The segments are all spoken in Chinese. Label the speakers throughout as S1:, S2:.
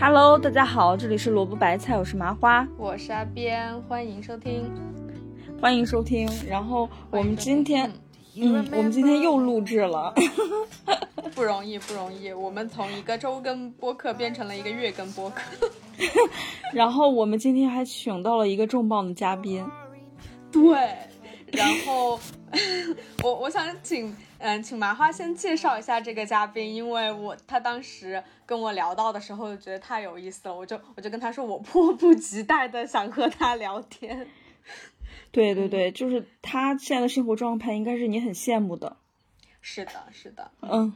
S1: Hello，大家好，这里是萝卜白菜，我是麻花，
S2: 我是阿边，欢迎收听，
S1: 欢迎收听。然后我们今天，嗯，我们今天又录制了，
S2: 不容易，不容易。我们从一个周更播客变成了一个月更播客，
S1: 然后我们今天还请到了一个重磅的嘉宾，
S2: 对，然后 我我想请。嗯，请麻花先介绍一下这个嘉宾，因为我他当时跟我聊到的时候，觉得太有意思了，我就我就跟他说，我迫不及待的想和他聊天。
S1: 对对对，就是他现在的生活状态，应该是你很羡慕的。
S2: 是的，是的。
S1: 嗯，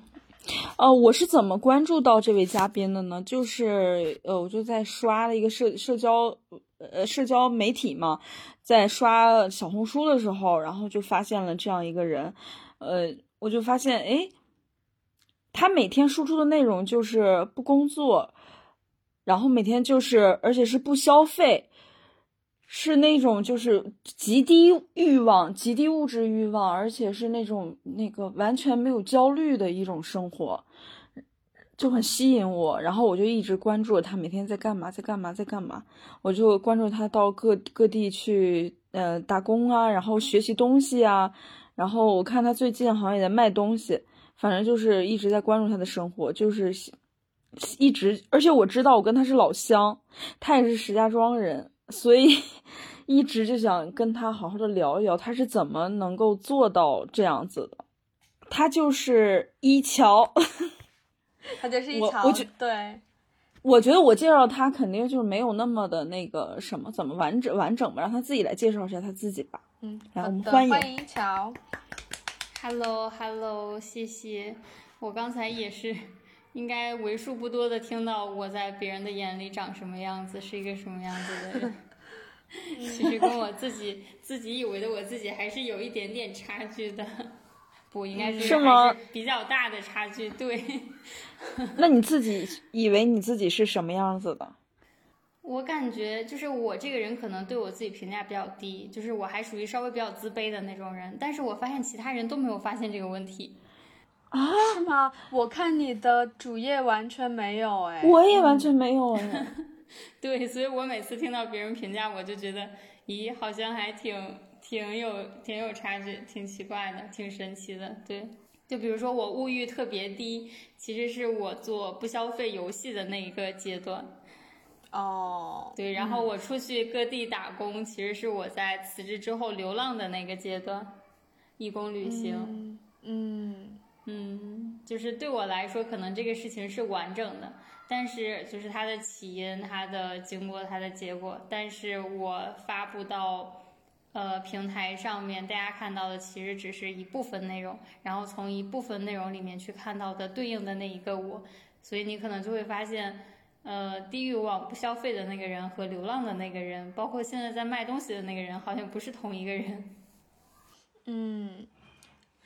S1: 呃，我是怎么关注到这位嘉宾的呢？就是呃，我就在刷了一个社社交呃社交媒体嘛，在刷小红书的时候，然后就发现了这样一个人，呃。我就发现，哎，他每天输出的内容就是不工作，然后每天就是，而且是不消费，是那种就是极低欲望、极低物质欲望，而且是那种那个完全没有焦虑的一种生活，就很吸引我。然后我就一直关注他每天在干嘛，在干嘛，在干嘛。我就关注他到各各地去，呃，打工啊，然后学习东西啊。然后我看他最近好像也在卖东西，反正就是一直在关注他的生活，就是一直，而且我知道我跟他是老乡，他也是石家庄人，所以 一直就想跟他好好的聊一聊，他是怎么能够做到这样子的。他就是一桥，
S2: 他就是一桥，
S1: 我觉
S2: 对，
S1: 我觉得我介绍他肯定就是没有那么的那个什么，怎么完整完整吧，让他自己来介绍一下他自己吧。
S2: 嗯，
S1: 来，我们
S2: 欢
S1: 迎
S2: 一桥。
S3: Hello，Hello，谢谢。我刚才也是，应该为数不多的听到我在别人的眼里长什么样子，是一个什么样子的人。其实跟我自己自己以为的我自己还是有一点点差距的，不应该是
S1: 是吗？
S3: 比较大的差距，对。
S1: 那你自己以为你自己是什么样子的？
S3: 我感觉就是我这个人可能对我自己评价比较低，就是我还属于稍微比较自卑的那种人。但是我发现其他人都没有发现这个问题，
S2: 啊？是吗？我看你的主页完全没有哎，
S1: 我也完全没有哎。
S3: 对，所以我每次听到别人评价，我就觉得，咦，好像还挺挺有挺有差距，挺奇怪的，挺神奇的。对，就比如说我物欲特别低，其实是我做不消费游戏的那一个阶段。
S2: 哦，
S3: 对，然后我出去各地打工，其实是我在辞职之后流浪的那个阶段，义工旅行，
S2: 嗯
S3: 嗯，就是对我来说，可能这个事情是完整的，但是就是它的起因、它的经过、它的结果，但是我发布到呃平台上面，大家看到的其实只是一部分内容，然后从一部分内容里面去看到的对应的那一个我，所以你可能就会发现。呃，低欲望不消费的那个人和流浪的那个人，包括现在在卖东西的那个人，好像不是同一个人。
S2: 嗯，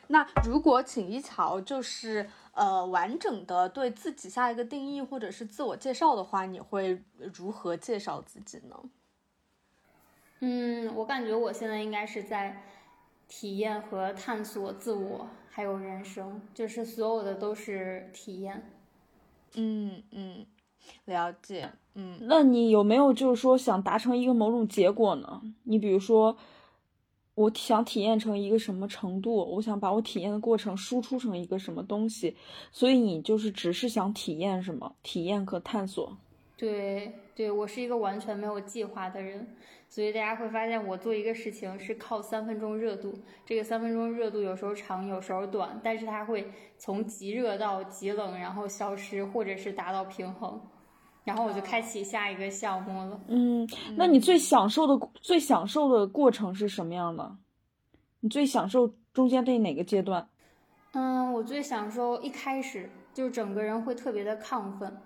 S2: 那如果请一桥就是呃完整的对自己下一个定义或者是自我介绍的话，你会如何介绍自己呢？
S3: 嗯，我感觉我现在应该是在体验和探索自我，还有人生，就是所有的都是体验。
S2: 嗯嗯。了解，嗯，
S1: 那你有没有就是说想达成一个某种结果呢？你比如说，我想体验成一个什么程度，我想把我体验的过程输出成一个什么东西，所以你就是只是想体验什么？体验和探索。
S3: 对，对我是一个完全没有计划的人。所以大家会发现，我做一个事情是靠三分钟热度。这个三分钟热度有时候长，有时候短，但是它会从极热到极冷，然后消失，或者是达到平衡。然后我就开启下一个项目了。
S1: 嗯，那你最享受的、最享受的过程是什么样的？你最享受中间的哪个阶段？
S3: 嗯，我最享受一开始就整个人会特别的亢奋，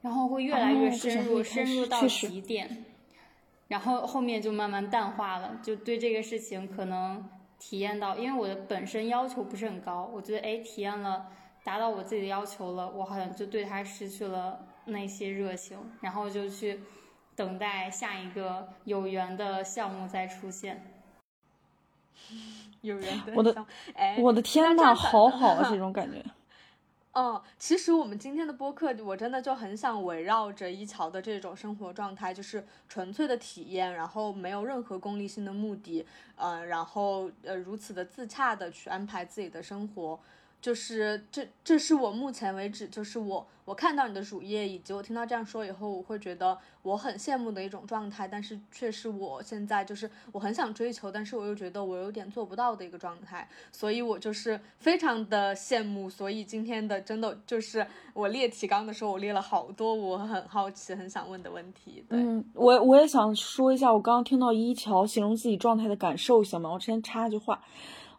S3: 然后会越来越深入，深入到极点。然后后面就慢慢淡化了，就对这个事情可能体验到，因为我的本身要求不是很高，我觉得哎，体验了达到我自己的要求了，我好像就对它失去了那些热情，然后就去等待下一个有缘的项目再出现。
S2: 有缘的，
S1: 我的，我的天呐，好好啊，这种感觉。
S2: 嗯，其实我们今天的播客，我真的就很想围绕着一桥的这种生活状态，就是纯粹的体验，然后没有任何功利性的目的，嗯，然后呃如此的自洽的去安排自己的生活。就是这，这是我目前为止，就是我我看到你的主页，以及我听到这样说以后，我会觉得我很羡慕的一种状态，但是却是我现在就是我很想追求，但是我又觉得我有点做不到的一个状态，所以我就是非常的羡慕。所以今天的真的就是我列提纲的时候，我列了好多我很好奇、很想问的问题。对，
S1: 我我也想说一下，我刚刚听到一桥形容自己状态的感受，行吗？我先插一句话。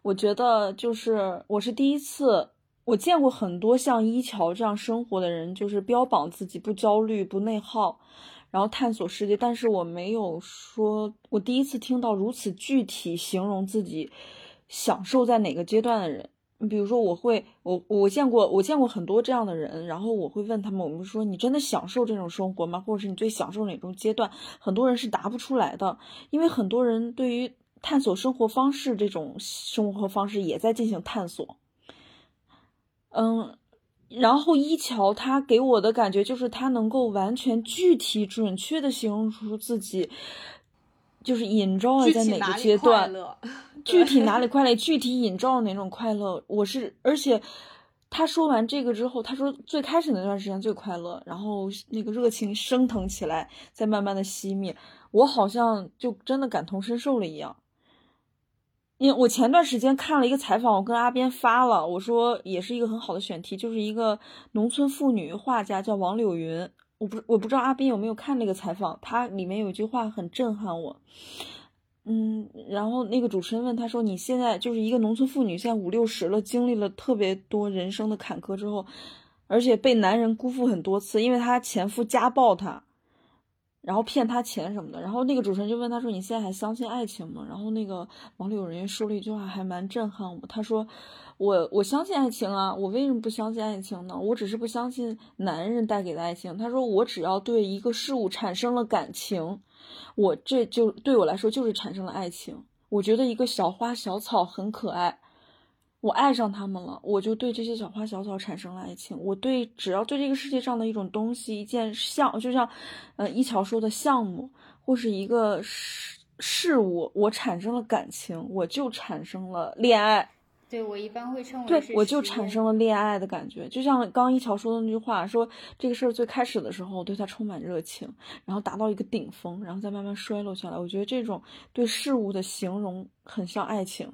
S1: 我觉得就是我是第一次，我见过很多像一桥这样生活的人，就是标榜自己不焦虑、不内耗，然后探索世界。但是我没有说，我第一次听到如此具体形容自己享受在哪个阶段的人。你比如说，我会，我我见过，我见过很多这样的人，然后我会问他们，我们说你真的享受这种生活吗？或者是你最享受哪种阶段？很多人是答不出来的，因为很多人对于。探索生活方式，这种生活方式也在进行探索。嗯，然后一桥他给我的感觉就是他能够完全具体准确的形容出自己，就是引照在哪个阶段，具体哪里快乐，具体引照哪种快乐。我是，而且他说完这个之后，他说最开始那段时间最快乐，然后那个热情升腾起来，再慢慢的熄灭，我好像就真的感同身受了一样。因为我前段时间看了一个采访，我跟阿边发了，我说也是一个很好的选题，就是一个农村妇女画家叫王柳云，我不我不知道阿边有没有看那个采访，他里面有一句话很震撼我，嗯，然后那个主持人问他说：“你现在就是一个农村妇女，现在五六十了，经历了特别多人生的坎坷之后，而且被男人辜负很多次，因为她前夫家暴她。”然后骗他钱什么的，然后那个主持人就问他说：“你现在还相信爱情吗？”然后那个网里有人说了一句话，还蛮震撼我。他说：“我我相信爱情啊，我为什么不相信爱情呢？我只是不相信男人带给的爱情。”他说：“我只要对一个事物产生了感情，我这就对我来说就是产生了爱情。我觉得一个小花小草很可爱。”我爱上他们了，我就对这些小花小草产生了爱情。我对只要对这个世界上的一种东西、一件项，就像，呃，一桥说的项目或是一个事事物，我产生了感情，我就产生了恋爱。
S3: 对我一般会称为
S1: 对，我就产生了恋爱的感觉。就像刚一桥说的那句话，说这个事儿最开始的时候，我对他充满热情，然后达到一个顶峰，然后再慢慢衰落下来。我觉得这种对事物的形容很像爱情。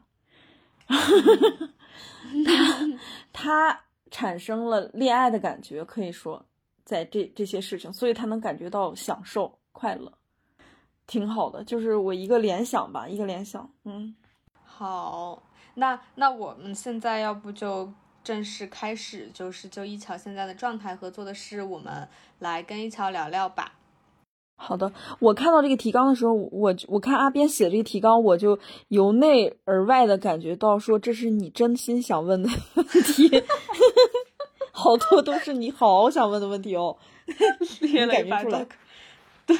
S1: 他他产生了恋爱的感觉，可以说在这这些事情，所以他能感觉到享受快乐，挺好的。就是我一个联想吧，一个联想。嗯，
S2: 好，那那我们现在要不就正式开始，就是就一桥现在的状态和做的事，我们来跟一桥聊聊吧。
S1: 好的，我看到这个提纲的时候，我我看阿边写这个提纲，我就由内而外的感觉到说，这是你真心想问的问题，好多都是你好想问的问题哦，
S2: 列了一
S1: 出来，
S2: 对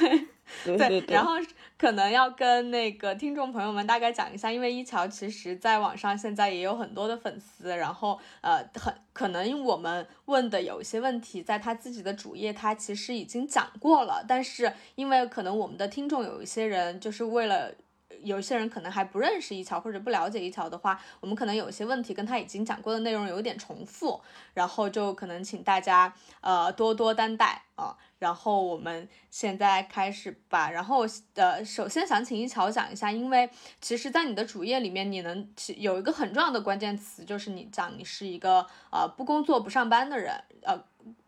S1: 对对对，
S2: 然后。可能要跟那个听众朋友们大概讲一下，因为一桥其实在网上现在也有很多的粉丝，然后呃，很可能我们问的有一些问题，在他自己的主页他其实已经讲过了，但是因为可能我们的听众有一些人就是为了。有些人可能还不认识一桥或者不了解一桥的话，我们可能有些问题跟他已经讲过的内容有点重复，然后就可能请大家呃多多担待啊。然后我们现在开始吧。然后呃，首先想请一桥讲一下，因为其实，在你的主页里面，你能有一个很重要的关键词，就是你讲你是一个呃不工作不上班的人，呃，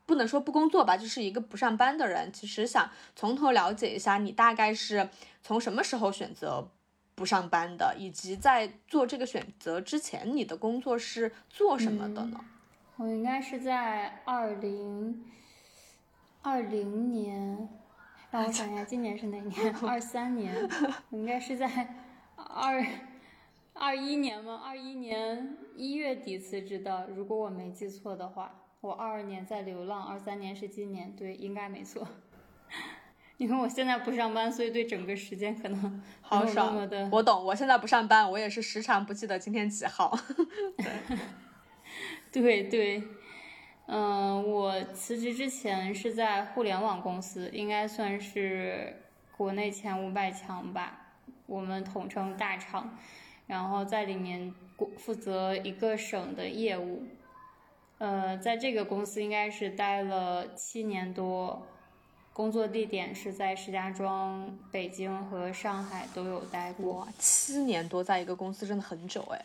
S2: 不能说不工作吧，就是一个不上班的人。其实想从头了解一下，你大概是从什么时候选择？不上班的，以及在做这个选择之前，你的工作是做什么的呢？
S3: 我应该是在二零二零年，让我想一下，今年是哪年？二三年，我应该是在二二一年吗？二一年一月底辞职的，如果我没记错的话，我二二年在流浪，二三年是今年，对，应该没错。因为我现在不上班，所以对整个时间可能
S2: 好少。我懂，我现在不上班，我也是时常不记得今天几号。
S3: 对对，嗯，我辞职之前是在互联网公司，应该算是国内前五百强吧，我们统称大厂，然后在里面负责一个省的业务。呃，在这个公司应该是待了七年多，工作地点是在石家庄、北京和上海都有待过。
S2: 七年多在一个公司真的很久哎。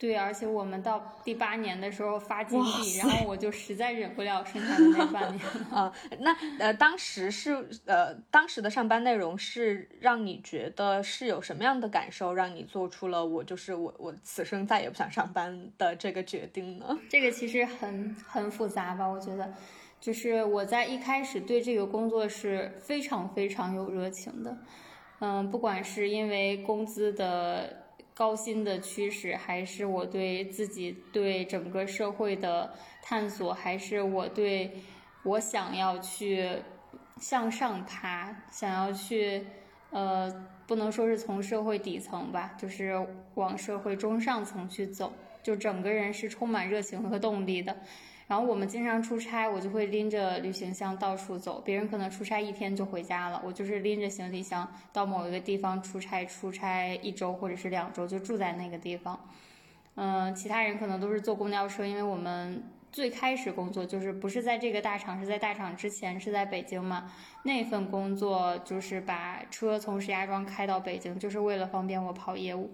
S3: 对，而且我们到第八年的时候发金币，然后我就实在忍不了剩下的那半年
S2: 啊。那呃，当时是呃，当时的上班内容是让你觉得是有什么样的感受，让你做出了我就是我我此生再也不想上班的这个决定呢？
S3: 这个其实很很复杂吧？我觉得，就是我在一开始对这个工作是非常非常有热情的，嗯，不管是因为工资的。高薪的趋势，还是我对自己对整个社会的探索，还是我对我想要去向上爬，想要去呃，不能说是从社会底层吧，就是往社会中上层去走，就整个人是充满热情和动力的。然后我们经常出差，我就会拎着旅行箱到处走。别人可能出差一天就回家了，我就是拎着行李箱到某一个地方出差，出差一周或者是两周就住在那个地方。嗯，其他人可能都是坐公交车，因为我们最开始工作就是不是在这个大厂，是在大厂之前是在北京嘛。那份工作就是把车从石家庄开到北京，就是为了方便我跑业务。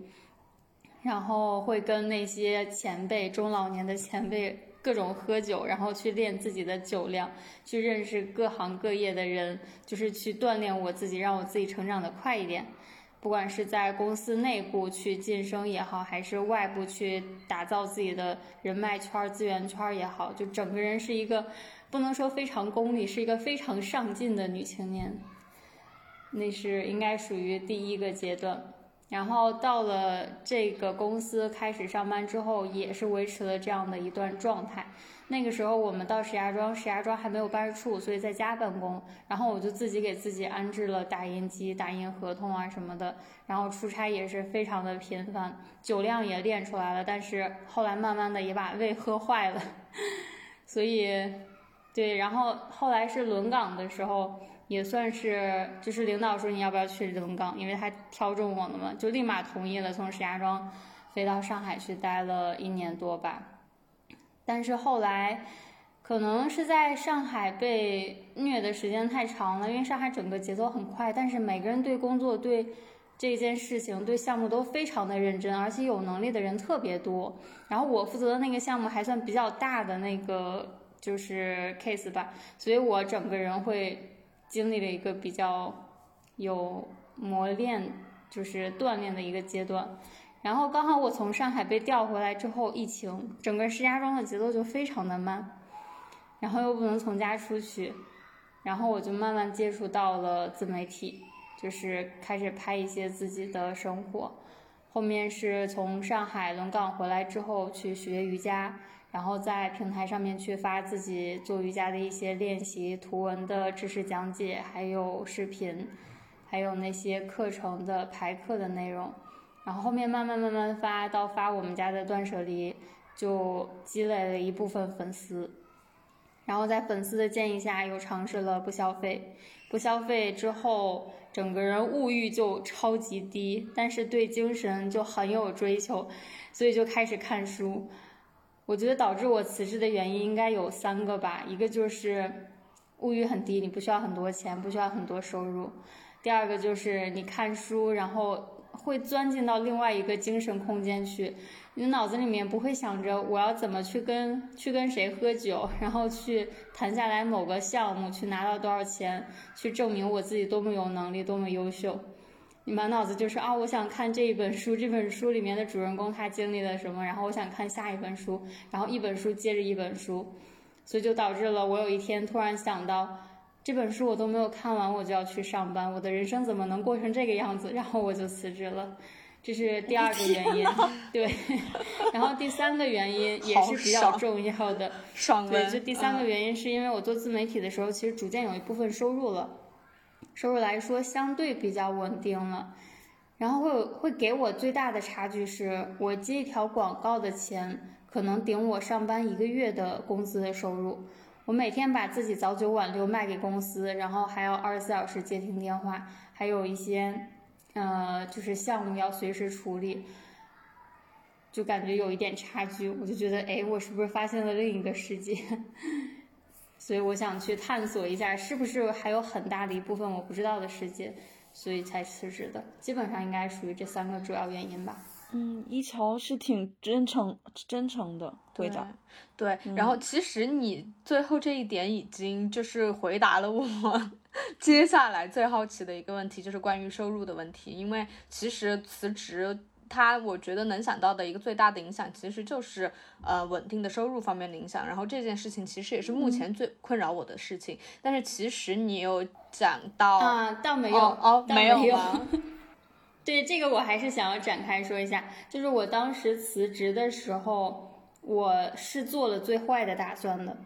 S3: 然后会跟那些前辈、中老年的前辈。各种喝酒，然后去练自己的酒量，去认识各行各业的人，就是去锻炼我自己，让我自己成长的快一点。不管是在公司内部去晋升也好，还是外部去打造自己的人脉圈、资源圈也好，就整个人是一个不能说非常功利，是一个非常上进的女青年。那是应该属于第一个阶段。然后到了这个公司开始上班之后，也是维持了这样的一段状态。那个时候我们到石家庄，石家庄还没有办事处，所以在家办公。然后我就自己给自己安置了打印机，打印合同啊什么的。然后出差也是非常的频繁，酒量也练出来了。但是后来慢慢的也把胃喝坏了，所以，对，然后后来是轮岗的时候。也算是，就是领导说你要不要去轮岗，因为他挑中我了嘛，就立马同意了，从石家庄飞到上海去待了一年多吧。但是后来，可能是在上海被虐的时间太长了，因为上海整个节奏很快，但是每个人对工作、对这件事情、对项目都非常的认真，而且有能力的人特别多。然后我负责的那个项目还算比较大的那个就是 case 吧，所以我整个人会。经历了一个比较有磨练，就是锻炼的一个阶段，然后刚好我从上海被调回来之后，疫情，整个石家庄的节奏就非常的慢，然后又不能从家出去，然后我就慢慢接触到了自媒体，就是开始拍一些自己的生活，后面是从上海轮岗回来之后去学瑜伽。然后在平台上面去发自己做瑜伽的一些练习图文的知识讲解，还有视频，还有那些课程的排课的内容。然后后面慢慢慢慢发到发我们家的断舍离，就积累了一部分粉丝。然后在粉丝的建议下，又尝试了不消费。不消费之后，整个人物欲就超级低，但是对精神就很有追求，所以就开始看书。我觉得导致我辞职的原因应该有三个吧，一个就是物欲很低，你不需要很多钱，不需要很多收入；第二个就是你看书，然后会钻进到另外一个精神空间去，你脑子里面不会想着我要怎么去跟去跟谁喝酒，然后去谈下来某个项目，去拿到多少钱，去证明我自己多么有能力，多么优秀。你满脑子就是啊，我想看这一本书，这本书里面的主人公他经历了什么，然后我想看下一本书，然后一本书接着一本书，所以就导致了我有一天突然想到，这本书我都没有看完，我就要去上班，我的人生怎么能过成这个样子？然后我就辞职了，这是第二个原因。对，然后第三个原因也是比较重要的，对，就第三个原因是因为我做自媒体的时候，其实逐渐有一部分收入了。收入来说相对比较稳定了，然后会会给我最大的差距是，我接一条广告的钱，可能顶我上班一个月的工资的收入。我每天把自己早九晚六卖给公司，然后还要二十四小时接听电话，还有一些，呃，就是项目要随时处理，就感觉有一点差距。我就觉得，哎，我是不是发现了另一个世界？所以我想去探索一下，是不是还有很大的一部分我不知道的世界，所以才辞职的。基本上应该属于这三个主要原因吧。
S1: 嗯，一桥是挺真诚、真诚的队长。
S2: 对，然后其实你最后这一点已经就是回答了我 接下来最好奇的一个问题，就是关于收入的问题。因为其实辞职，它我觉得能想到的一个最大的影响，其实就是呃稳定的收入方面的影响。然后这件事情其实也是目前最困扰我的事情。但是其实你有讲到
S3: 啊，倒没有
S2: 哦，没
S3: 有
S2: 吗？
S3: 对这个我还是想要展开说一下，就是我当时辞职的时候，我是做了最坏的打算的，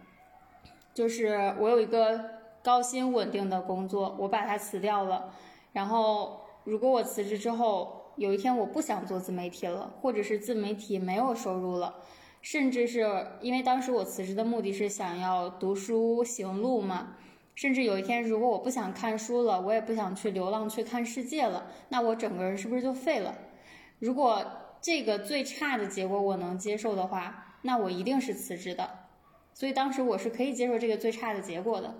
S3: 就是我有一个高薪稳定的工作，我把它辞掉了，然后如果我辞职之后有一天我不想做自媒体了，或者是自媒体没有收入了，甚至是因为当时我辞职的目的是想要读书行路嘛。甚至有一天，如果我不想看书了，我也不想去流浪去看世界了，那我整个人是不是就废了？如果这个最差的结果我能接受的话，那我一定是辞职的。所以当时我是可以接受这个最差的结果的。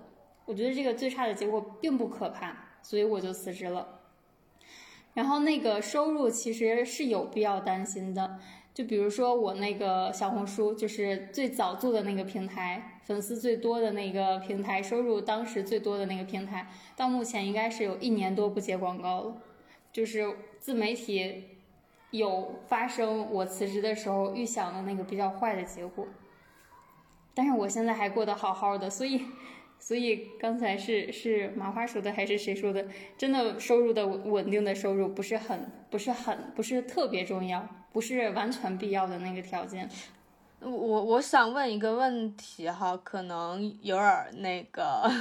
S3: 我觉得这个最差的结果并不可怕，所以我就辞职了。然后那个收入其实是有必要担心的。就比如说我那个小红书，就是最早做的那个平台，粉丝最多的那个平台，收入当时最多的那个平台，到目前应该是有一年多不接广告了。就是自媒体有发生我辞职的时候预想的那个比较坏的结果，但是我现在还过得好好的，所以。所以刚才是是麻花说的还是谁说的？真的收入的稳定的收入不是很不是很不是特别重要，不是完全必要的那个条件。
S2: 我我想问一个问题哈，可能有点那个，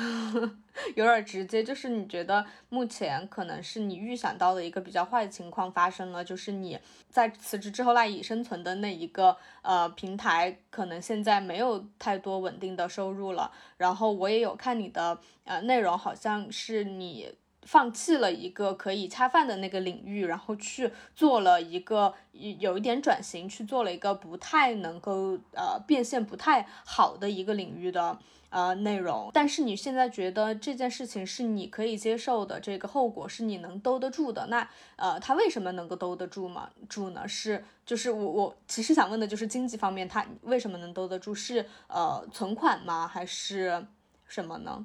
S2: 有点直接，就是你觉得目前可能是你预想到的一个比较坏的情况发生了，就是你在辞职之后赖以生存的那一个呃平台，可能现在没有太多稳定的收入了。然后我也有看你的呃内容，好像是你。放弃了一个可以恰饭的那个领域，然后去做了一个有一点转型，去做了一个不太能够呃变现不太好的一个领域的呃内容。但是你现在觉得这件事情是你可以接受的，这个后果是你能兜得住的。那呃，他为什么能够兜得住吗？住呢？是就是我我其实想问的就是经济方面，他为什么能兜得住？是呃存款吗？还是什么呢？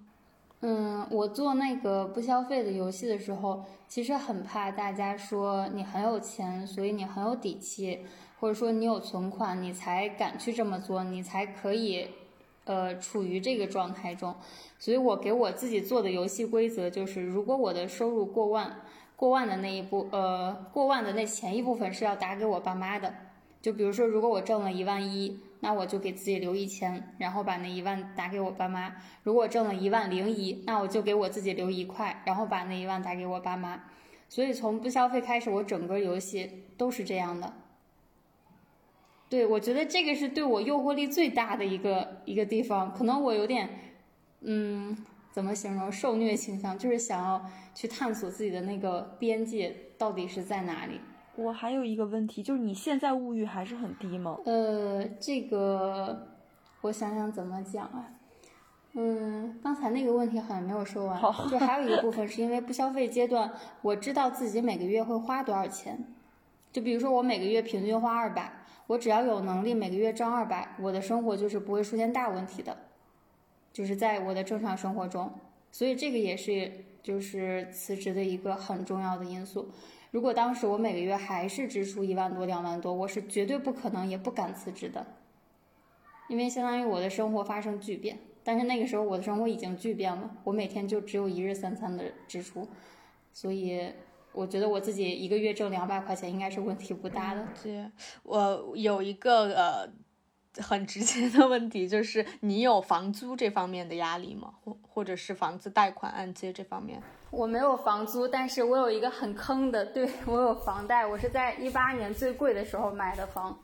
S3: 嗯，我做那个不消费的游戏的时候，其实很怕大家说你很有钱，所以你很有底气，或者说你有存款，你才敢去这么做，你才可以，呃，处于这个状态中。所以我给我自己做的游戏规则就是，如果我的收入过万，过万的那一部，呃，过万的那前一部分是要打给我爸妈的。就比如说，如果我挣了一万一。那我就给自己留一千，然后把那一万打给我爸妈。如果挣了一万零一，那我就给我自己留一块，然后把那一万打给我爸妈。所以从不消费开始，我整个游戏都是这样的。对，我觉得这个是对我诱惑力最大的一个一个地方。可能我有点，嗯，怎么形容受虐倾向，就是想要去探索自己的那个边界到底是在哪里。
S1: 我还有一个问题，就是你现在物欲还是很低吗？
S3: 呃，这个我想想怎么讲啊。嗯，刚才那个问题好像没有说完。就还有一个部分是因为不消费阶段，我知道自己每个月会花多少钱。就比如说我每个月平均花二百，我只要有能力每个月挣二百，我的生活就是不会出现大问题的，就是在我的正常生活中。所以这个也是就是辞职的一个很重要的因素。如果当时我每个月还是支出一万多、两万多，我是绝对不可能也不敢辞职的，因为相当于我的生活发生巨变。但是那个时候我的生活已经巨变了，我每天就只有一日三餐的支出，所以我觉得我自己一个月挣两百块钱应该是问题不大的。
S2: 对，我有一个呃很直接的问题，就是你有房租这方面的压力吗？或或者是房子贷款按揭这方面？
S3: 我没有房租，但是我有一个很坑的，对我有房贷。我是在一八年最贵的时候买的房，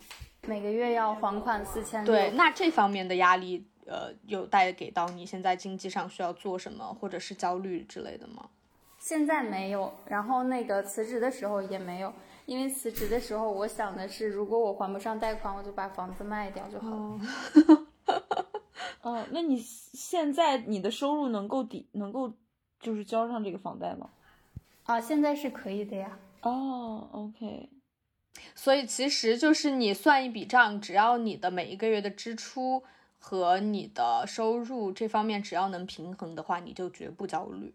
S3: 每个月要还款四千。
S2: 对，那这方面的压力，呃，有带给到你现在经济上需要做什么，或者是焦虑之类的吗？
S3: 现在没有，然后那个辞职的时候也没有，因为辞职的时候我想的是，如果我还不上贷款，我就把房子卖掉就好了。
S1: 哦，那你现在你的收入能够抵，能够就是交上这个房贷吗？
S3: 啊，现在是可以的呀。
S1: 哦，OK。
S2: 所以其实就是你算一笔账，只要你的每一个月的支出和你的收入这方面只要能平衡的话，你就绝不焦虑。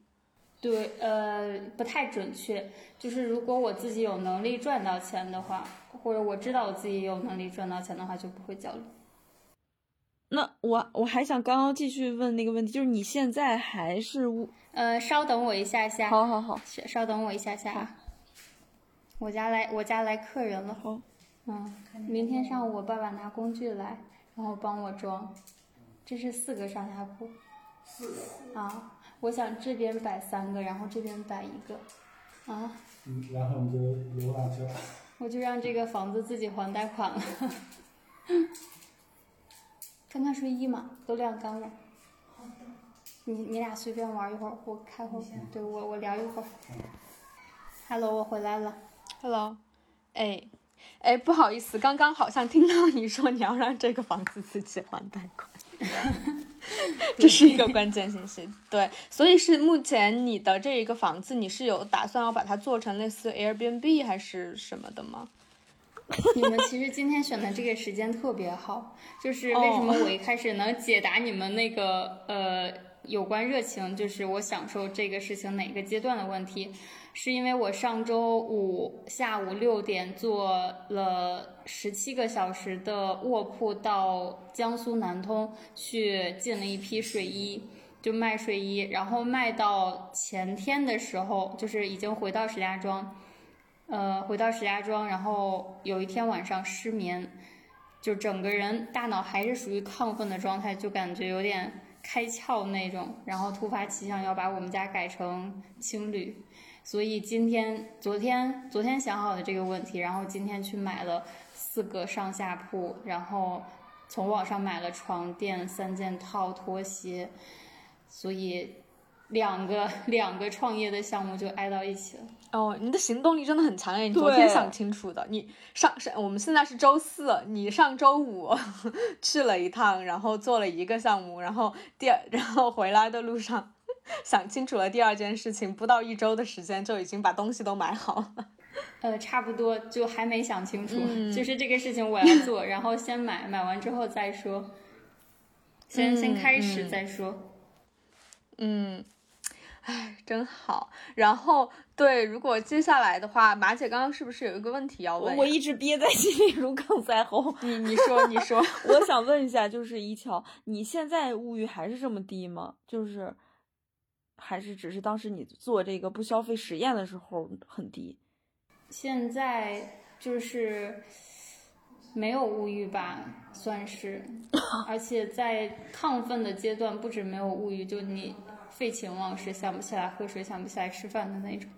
S3: 对，呃，不太准确。就是如果我自己有能力赚到钱的话，或者我知道我自己有能力赚到钱的话，就不会焦虑。
S1: 那我我还想刚刚继续问那个问题，就是你现在还是
S3: 呃，稍等我一下下。
S1: 好好好，
S3: 稍等我一下下。我家来我家来客人了。
S1: 好。
S3: 嗯，明天上午我爸爸拿工具来，然后帮我装。这是四个上下铺。
S4: 四个。
S3: 啊。我想这边摆三个，然后这边摆一个，啊，
S4: 嗯，然后你就流浪去了。
S3: 我就让这个房子自己还贷款了。看看睡衣嘛，都晾干了。
S4: 好的。
S3: 你你俩随便玩一会儿，我开会。对我我聊一会儿。Hello，我回来了。
S2: Hello，哎，哎，不好意思，刚刚好像听到你说你要让这个房子自己还贷款。这是一个关键信息，对，所以是目前你的这一个房子，你是有打算要把它做成类似 Airbnb 还是什么的吗？
S3: 你们其实今天选的这个时间特别好，就是为什么我一开始能解答你们那个呃有关热情，就是我享受这个事情哪个阶段的问题。是因为我上周五下午六点做了十七个小时的卧铺到江苏南通去进了一批睡衣，就卖睡衣，然后卖到前天的时候，就是已经回到石家庄，呃，回到石家庄，然后有一天晚上失眠，就整个人大脑还是属于亢奋的状态，就感觉有点开窍那种，然后突发奇想要把我们家改成青旅。所以今天、昨天、昨天想好的这个问题，然后今天去买了四个上下铺，然后从网上买了床垫、三件套、拖鞋，所以两个 两个创业的项目就挨到一起了。
S2: 哦，你的行动力真的很强诶！你昨天想清楚的，你上上我们现在是周四，你上周五 去了一趟，然后做了一个项目，然后第二，然后回来的路上。想清楚了第二件事情，不到一周的时间就已经把东西都买好了。
S3: 呃，差不多就还没想清楚，就是这个事情我要做，然后先买，买完之后再说，先先开始再说。
S2: 嗯，哎，真好。然后对，如果接下来的话，马姐刚刚是不是有一个问题要问？
S1: 我一直憋在心里，如鲠在喉。
S2: 你你说你说，
S1: 我想问一下，就是一桥，你现在物欲还是这么低吗？就是。还是只是当时你做这个不消费实验的时候很低，
S3: 现在就是没有物欲吧，算是，而且在亢奋的阶段，不止没有物欲，就你废寝忘食，想不起来喝水，想不起来吃饭的那种。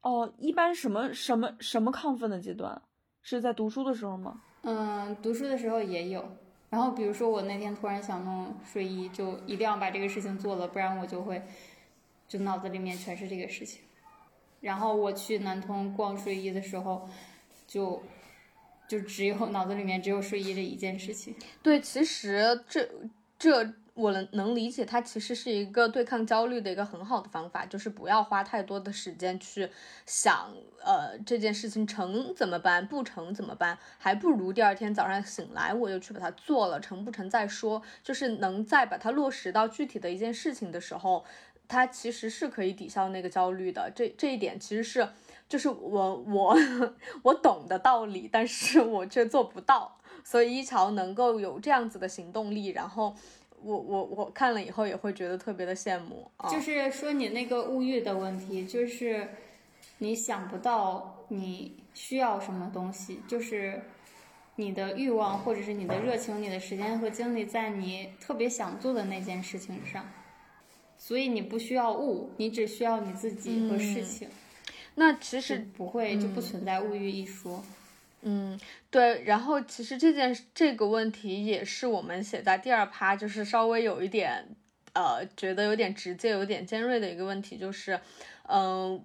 S1: 哦，一般什么什么什么亢奋的阶段，是在读书的时候吗？
S3: 嗯，读书的时候也有。然后比如说我那天突然想弄睡衣，就一定要把这个事情做了，不然我就会，就脑子里面全是这个事情。然后我去南通逛睡衣的时候，就，就只有脑子里面只有睡衣这一件事情。
S2: 对，其实这这。我能能理解，它其实是一个对抗焦虑的一个很好的方法，就是不要花太多的时间去想，呃，这件事情成怎么办，不成怎么办，还不如第二天早上醒来我就去把它做了，成不成再说。就是能在把它落实到具体的一件事情的时候，它其实是可以抵消那个焦虑的。这这一点其实是，就是我我 我懂的道理，但是我却做不到。所以一桥能够有这样子的行动力，然后。我我我看了以后也会觉得特别的羡慕，
S3: 就是说你那个物欲的问题，就是你想不到你需要什么东西，就是你的欲望或者是你的热情、你的时间和精力在你特别想做的那件事情上，所以你不需要物，你只需要你自己和事情。
S2: 那其实
S3: 不会就不存在物欲一说。
S2: 嗯，对。然后其实这件这个问题也是我们写在第二趴，就是稍微有一点呃，觉得有点直接、有点尖锐的一个问题，就是嗯。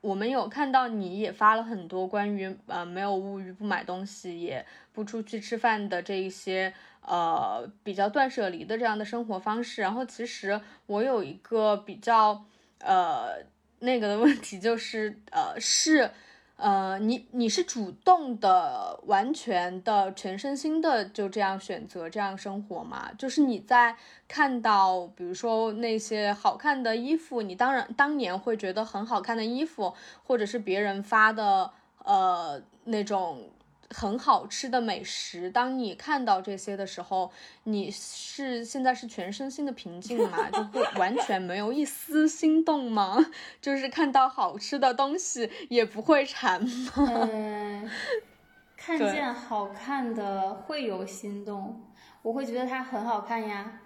S2: 我们有看到你也发了很多关于呃没有物欲不买东西也不出去吃饭的这一些呃比较断舍离的这样的生活方式，然后其实我有一个比较呃那个的问题就是呃是。呃，你你是主动的、完全的、全身心的就这样选择这样生活吗？就是你在看到，比如说那些好看的衣服，你当然当年会觉得很好看的衣服，或者是别人发的呃那种。很好吃的美食，当你看到这些的时候，你是现在是全身心的平静吗？就会 完全没有一丝心动吗？就是看到好吃的东西也不会馋吗？
S3: 嗯，看见好看的会有心动，我会觉得它很好看呀。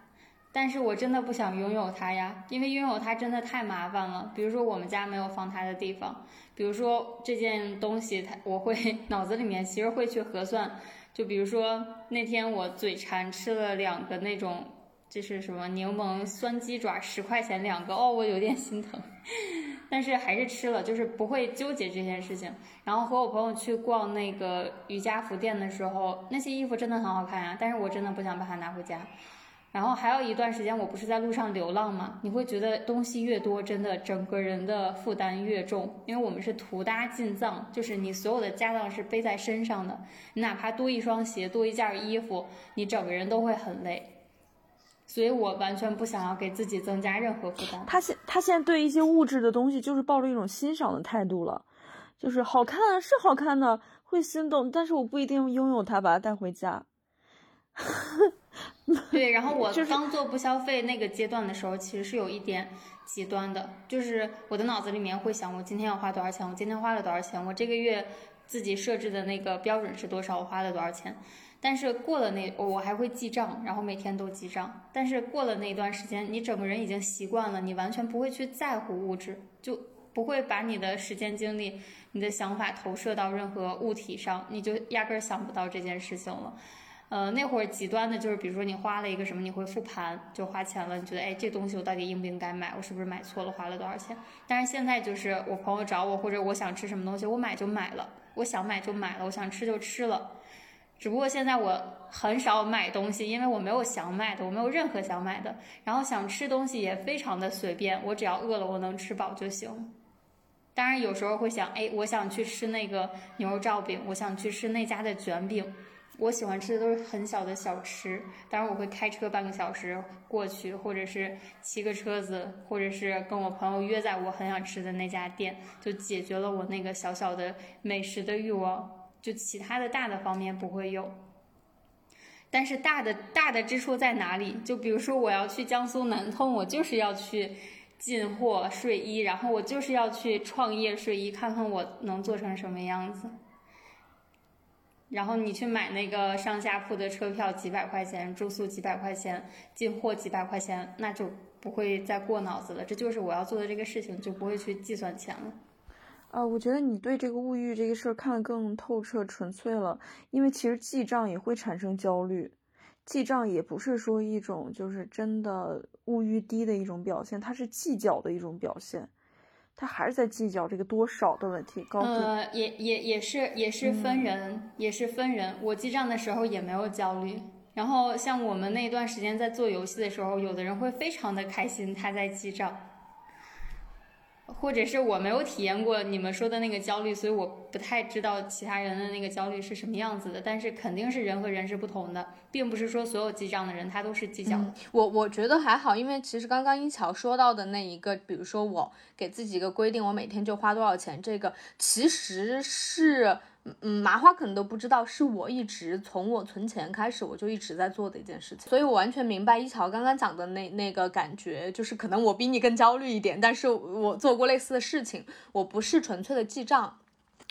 S3: 但是我真的不想拥有它呀，因为拥有它真的太麻烦了。比如说我们家没有放它的地方，比如说这件东西，它我会脑子里面其实会去核算。就比如说那天我嘴馋吃了两个那种，就是什么柠檬酸鸡爪，十块钱两个，哦，我有点心疼，但是还是吃了，就是不会纠结这件事情。然后和我朋友去逛那个瑜伽服店的时候，那些衣服真的很好看呀，但是我真的不想把它拿回家。然后还有一段时间，我不是在路上流浪吗？你会觉得东西越多，真的整个人的负担越重，因为我们是图搭进藏，就是你所有的家当是背在身上的，你哪怕多一双鞋、多一件衣服，你整个人都会很累。所以我完全不想要给自己增加任何负担。
S1: 他现他现在对一些物质的东西就是抱着一种欣赏的态度了，就是好看是好看的，会心动，但是我不一定拥有它，把它带回家。
S3: 对，然后我刚做不消费那个阶段的时候，其实是有一点极端的，就是我的脑子里面会想，我今天要花多少钱，我今天花了多少钱，我这个月自己设置的那个标准是多少，我花了多少钱。但是过了那，我还会记账，然后每天都记账。但是过了那段时间，你整个人已经习惯了，你完全不会去在乎物质，就不会把你的时间精力、你的想法投射到任何物体上，你就压根儿想不到这件事情了。呃，那会儿极端的就是，比如说你花了一个什么，你会复盘，就花钱了，你觉得哎，这东西我到底应不应该买？我是不是买错了？花了多少钱？但是现在就是我朋友找我，或者我想吃什么东西，我买就买了，我想买就买了，我想吃就吃了。只不过现在我很少买东西，因为我没有想买的，我没有任何想买的。然后想吃东西也非常的随便，我只要饿了，我能吃饱就行。当然有时候会想，哎，我想去吃那个牛肉罩饼，我想去吃那家的卷饼。我喜欢吃的都是很小的小吃，当然我会开车半个小时过去，或者是骑个车子，或者是跟我朋友约在我很想吃的那家店，就解决了我那个小小的美食的欲望。就其他的大的方面不会有，但是大的大的支出在哪里？就比如说我要去江苏南通，我就是要去进货睡衣，然后我就是要去创业睡衣，看看我能做成什么样子。然后你去买那个上下铺的车票几百块钱，住宿几百块钱，进货几百块钱，那就不会再过脑子了。这就是我要做的这个事情，就不会去计算钱了。
S1: 呃，我觉得你对这个物欲这个事儿看得更透彻、纯粹了。因为其实记账也会产生焦虑，记账也不是说一种就是真的物欲低的一种表现，它是计较的一种表现。他还是在计较这个多少的问题，高
S3: 呃，也也也是也是分人，也是分人。我记账的时候也没有焦虑。然后像我们那段时间在做游戏的时候，有的人会非常的开心，他在记账。或者是我没有体验过你们说的那个焦虑，所以我不太知道其他人的那个焦虑是什么样子的。但是肯定是人和人是不同的，并不是说所有记账的人他都是计较的。
S2: 我我觉得还好，因为其实刚刚一巧说到的那一个，比如说我给自己一个规定，我每天就花多少钱，这个其实是。嗯，麻花可能都不知道，是我一直从我存钱开始，我就一直在做的一件事情，所以我完全明白一桥刚刚讲的那那个感觉，就是可能我比你更焦虑一点，但是我做过类似的事情，我不是纯粹的记账，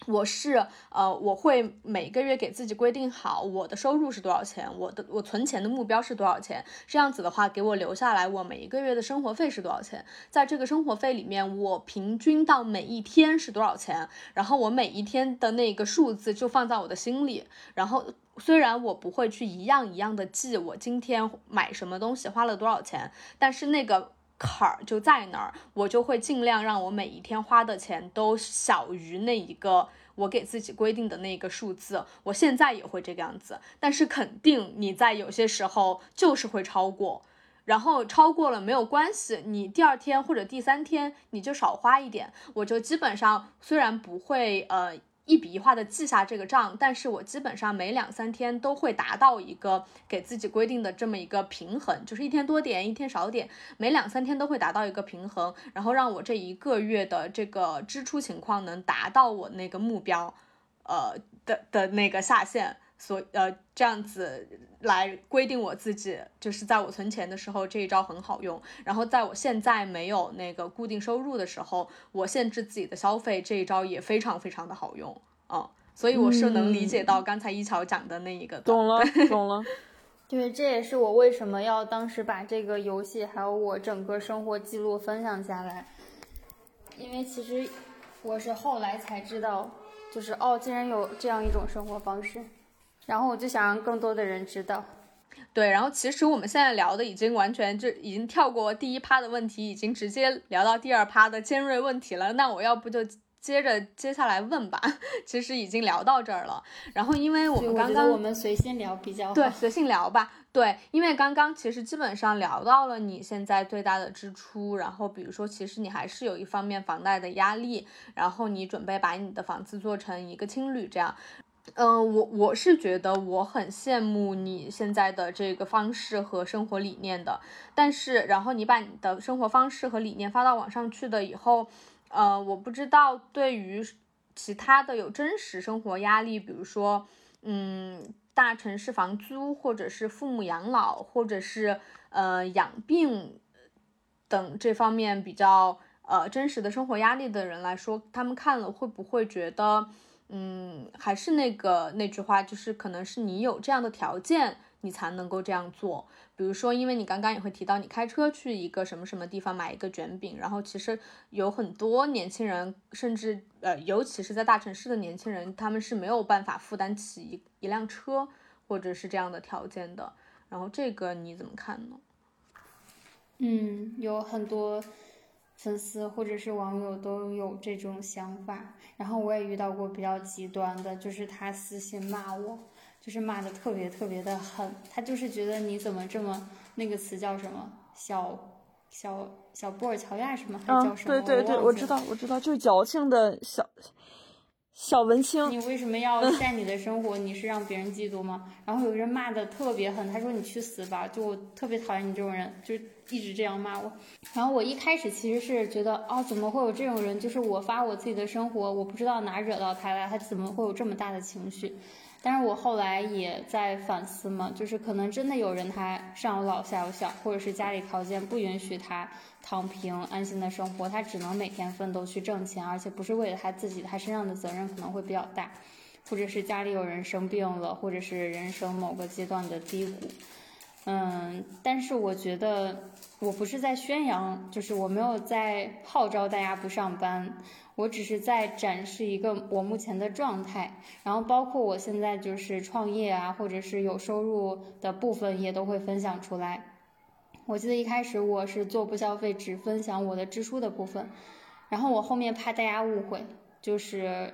S2: 我是呃，我会每个月给自己规定好我的收入是多少钱，我的我存钱的目标是多少钱，这样子的话给我留下来我每一个月的生活费是多少钱，在这个生活费里面我平均到每一天是多少钱，然后我每一天的那个数字就放在我的心里，然后虽然我不会去一样一样的记我今天买什么东西花了多少钱，但是那个。坎儿就在那儿，我就会尽量让我每一天花的钱都小于那一个我给自己规定的那个数字。我现在也会这个样子，但是肯定你在有些时候就是会超过，然后超过了没有关系，你第二天或者第三天你就少花一点，我就基本上虽然不会呃。一笔一画的记下这个账，但是我基本上每两三天都会达到一个给自己规定的这么一个平衡，就是一天多点，一天少点，每两三天都会达到一个平衡，然后让我这一个月的这个支出情况能达到我那个目标，呃的的那个下限。所呃这样子来规定我自己，就是在我存钱的时候这一招很好用。然后在我现在没有那个固定收入的时候，我限制自己的消费这一招也非常非常的好用啊。所以我是能理解到刚才一桥讲的那一个。
S1: 懂了，懂了。
S3: 对，这也是我为什么要当时把这个游戏还有我整个生活记录分享下来，因为其实我是后来才知道，就是哦，竟然有这样一种生活方式。然后我就想让更多的人知道，
S2: 对。然后其实我们现在聊的已经完全就已经跳过第一趴的问题，已经直接聊到第二趴的尖锐问题了。那我要不就接着接下来问吧？其实已经聊到这儿了。然后因为我们刚刚
S3: 我们随性聊比较好，
S2: 对，随性聊吧。对，因为刚刚其实基本上聊到了你现在最大的支出，然后比如说其实你还是有一方面房贷的压力，然后你准备把你的房子做成一个青旅这样。嗯，我我是觉得我很羡慕你现在的这个方式和生活理念的，但是然后你把你的生活方式和理念发到网上去的以后，呃，我不知道对于其他的有真实生活压力，比如说，嗯，大城市房租，或者是父母养老，或者是呃养病等这方面比较呃真实的生活压力的人来说，他们看了会不会觉得？嗯，还是那个那句话，就是可能是你有这样的条件，你才能够这样做。比如说，因为你刚刚也会提到，你开车去一个什么什么地方买一个卷饼，然后其实有很多年轻人，甚至呃，尤其是在大城市的年轻人，他们是没有办法负担起一一辆车或者是这样的条件的。然后这个你怎么看呢？
S3: 嗯，有很多。粉丝或者是网友都有这种想法，然后我也遇到过比较极端的，就是他私信骂我，就是骂的特别特别的狠，他就是觉得你怎么这么那个词叫什么小小小布尔乔亚什么？还叫什
S1: 么？对对对，我知道我知道，就是矫情的小。小文青，
S3: 你为什么要晒你的生活？你是让别人嫉妒吗？然后有个人骂的特别狠，他说你去死吧！就我特别讨厌你这种人，就一直这样骂我。然后我一开始其实是觉得，哦，怎么会有这种人？就是我发我自己的生活，我不知道哪惹到他了，他怎么会有这么大的情绪？但是我后来也在反思嘛，就是可能真的有人他上有老下有小，或者是家里条件不允许他躺平安心的生活，他只能每天奋斗去挣钱，而且不是为了他自己，他身上的责任可能会比较大，或者是家里有人生病了，或者是人生某个阶段的低谷。嗯，但是我觉得我不是在宣扬，就是我没有在号召大家不上班。我只是在展示一个我目前的状态，然后包括我现在就是创业啊，或者是有收入的部分也都会分享出来。我记得一开始我是做不消费，只分享我的支出的部分，然后我后面怕大家误会，就是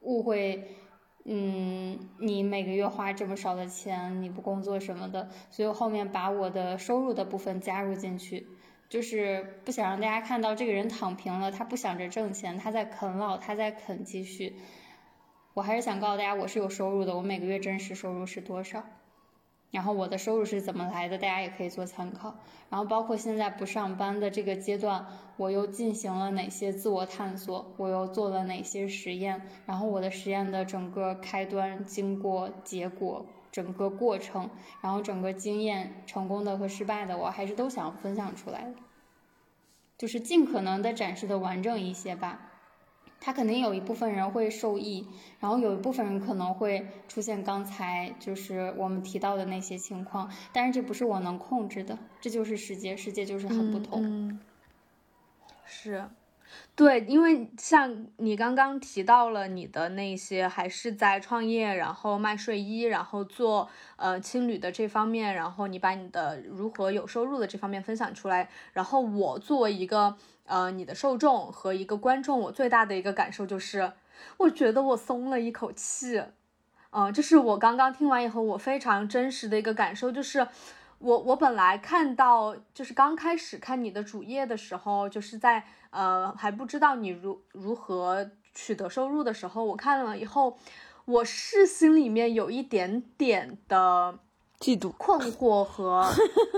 S3: 误会，嗯，你每个月花这么少的钱，你不工作什么的，所以我后面把我的收入的部分加入进去。就是不想让大家看到这个人躺平了，他不想着挣钱，他在啃老，他在啃积蓄。我还是想告诉大家，我是有收入的，我每个月真实收入是多少，然后我的收入是怎么来的，大家也可以做参考。然后包括现在不上班的这个阶段，我又进行了哪些自我探索，我又做了哪些实验，然后我的实验的整个开端、经过、结果。整个过程，然后整个经验，成功的和失败的，我还是都想分享出来的，就是尽可能的展示的完整一些吧。他肯定有一部分人会受益，然后有一部分人可能会出现刚才就是我们提到的那些情况，但是这不是我能控制的，这就是世界，世界就是很不同。
S2: 是。对，因为像你刚刚提到了你的那些还是在创业，然后卖睡衣，然后做呃青旅的这方面，然后你把你的如何有收入的这方面分享出来，然后我作为一个呃你的受众和一个观众，我最大的一个感受就是，我觉得我松了一口气，嗯，这是我刚刚听完以后我非常真实的一个感受，就是我我本来看到就是刚开始看你的主页的时候，就是在。呃，还不知道你如如何取得收入的时候，我看了以后，我是心里面有一点点的
S1: 嫉妒、
S2: 困惑和，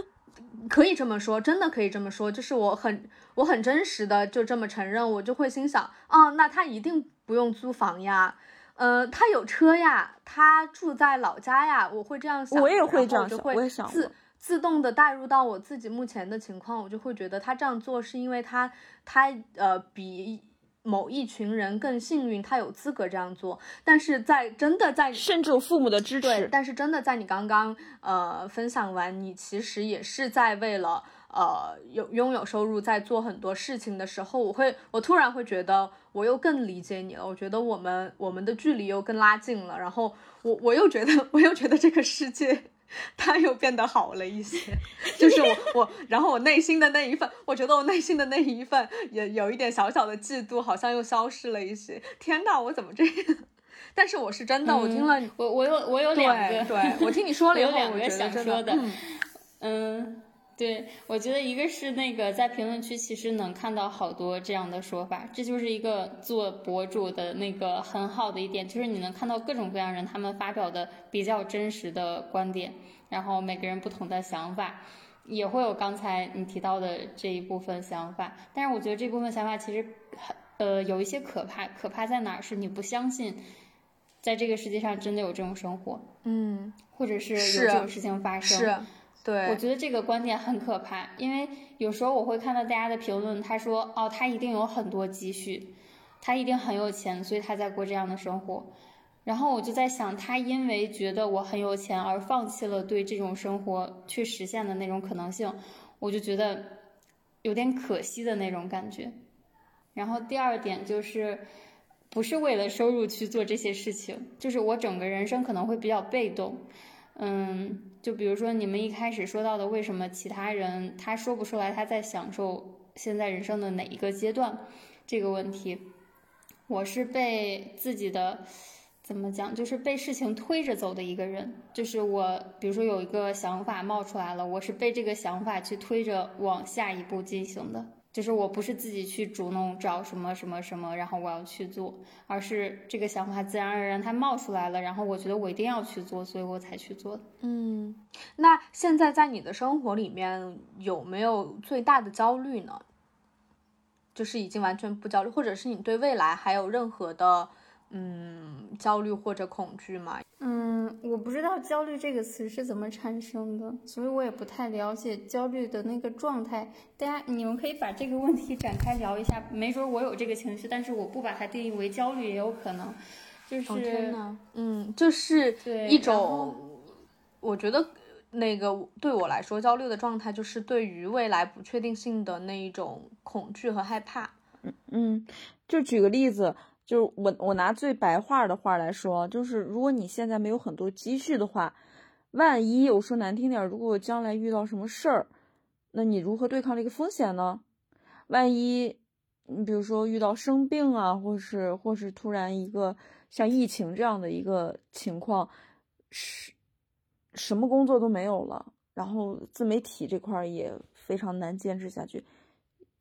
S2: 可以这么说，真的可以这么说，就是我很我很真实的就这么承认，我就会心想，啊，那他一定不用租房呀，呃，他有车呀，他住在老家呀，我会这样想，
S1: 我也会这样
S2: 想，
S1: 我也想
S2: 自。自动的带入到我自己目前的情况，我就会觉得他这样做是因为他他呃比某一群人更幸运，他有资格这样做。但是在真的在
S1: 甚至有父母的支持，
S2: 但是真的在你刚刚呃分享完，你其实也是在为了呃有拥有收入在做很多事情的时候，我会我突然会觉得我又更理解你了。我觉得我们我们的距离又更拉近了，然后我我又觉得 我又觉得这个世界。他又变得好了一些，就是我我，然后我内心的那一份，我觉得我内心的那一份也有一点小小的嫉妒，好像又消失了一些。天呐，我怎么这样？但是我是真的，我听了，
S3: 我我有我有两个，
S2: 对我听你说了以后，
S3: 我觉得真的，嗯。对，我觉得一个是那个在评论区其实能看到好多这样的说法，这就是一个做博主的那个很好的一点，就是你能看到各种各样人他们发表的比较真实的观点，然后每个人不同的想法，也会有刚才你提到的这一部分想法。但是我觉得这部分想法其实很呃有一些可怕，可怕在哪儿？是你不相信在这个世界上真的有这种生活，
S2: 嗯，
S3: 或者是有这种事情发生。
S2: 是。
S3: 对，我觉得这个观点很可怕，因为有时候我会看到大家的评论，他说哦，他一定有很多积蓄，他一定很有钱，所以他在过这样的生活。然后我就在想，他因为觉得我很有钱而放弃了对这种生活去实现的那种可能性，我就觉得有点可惜的那种感觉。然后第二点就是，不是为了收入去做这些事情，就是我整个人生可能会比较被动。嗯，就比如说你们一开始说到的，为什么其他人他说不出来他在享受现在人生的哪一个阶段这个问题，我是被自己的怎么讲，就是被事情推着走的一个人。就是我，比如说有一个想法冒出来了，我是被这个想法去推着往下一步进行的。就是我不是自己去主动找什么什么什么，然后我要去做，而是这个想法自然而然它冒出来了，然后我觉得我一定要去做，所以我才去做。
S2: 嗯，那现在在你的生活里面有没有最大的焦虑呢？就是已经完全不焦虑，或者是你对未来还有任何的？嗯，焦虑或者恐惧吗？
S3: 嗯，我不知道焦虑这个词是怎么产生的，所以我也不太了解焦虑的那个状态。大家，你们可以把这个问题展开聊一下，没准我有这个情绪，但是我不把它定义为焦虑也有可能。就是，
S2: 嗯，就是一种，我觉得那个对我来说，焦虑的状态就是对于未来不确定性的那一种恐惧和害怕。
S1: 嗯嗯，就举个例子。就是我，我拿最白话的话来说，就是如果你现在没有很多积蓄的话，万一我说难听点，如果将来遇到什么事儿，那你如何对抗这个风险呢？万一你比如说遇到生病啊，或是或是突然一个像疫情这样的一个情况，是什么工作都没有了，然后自媒体这块也非常难坚持下去，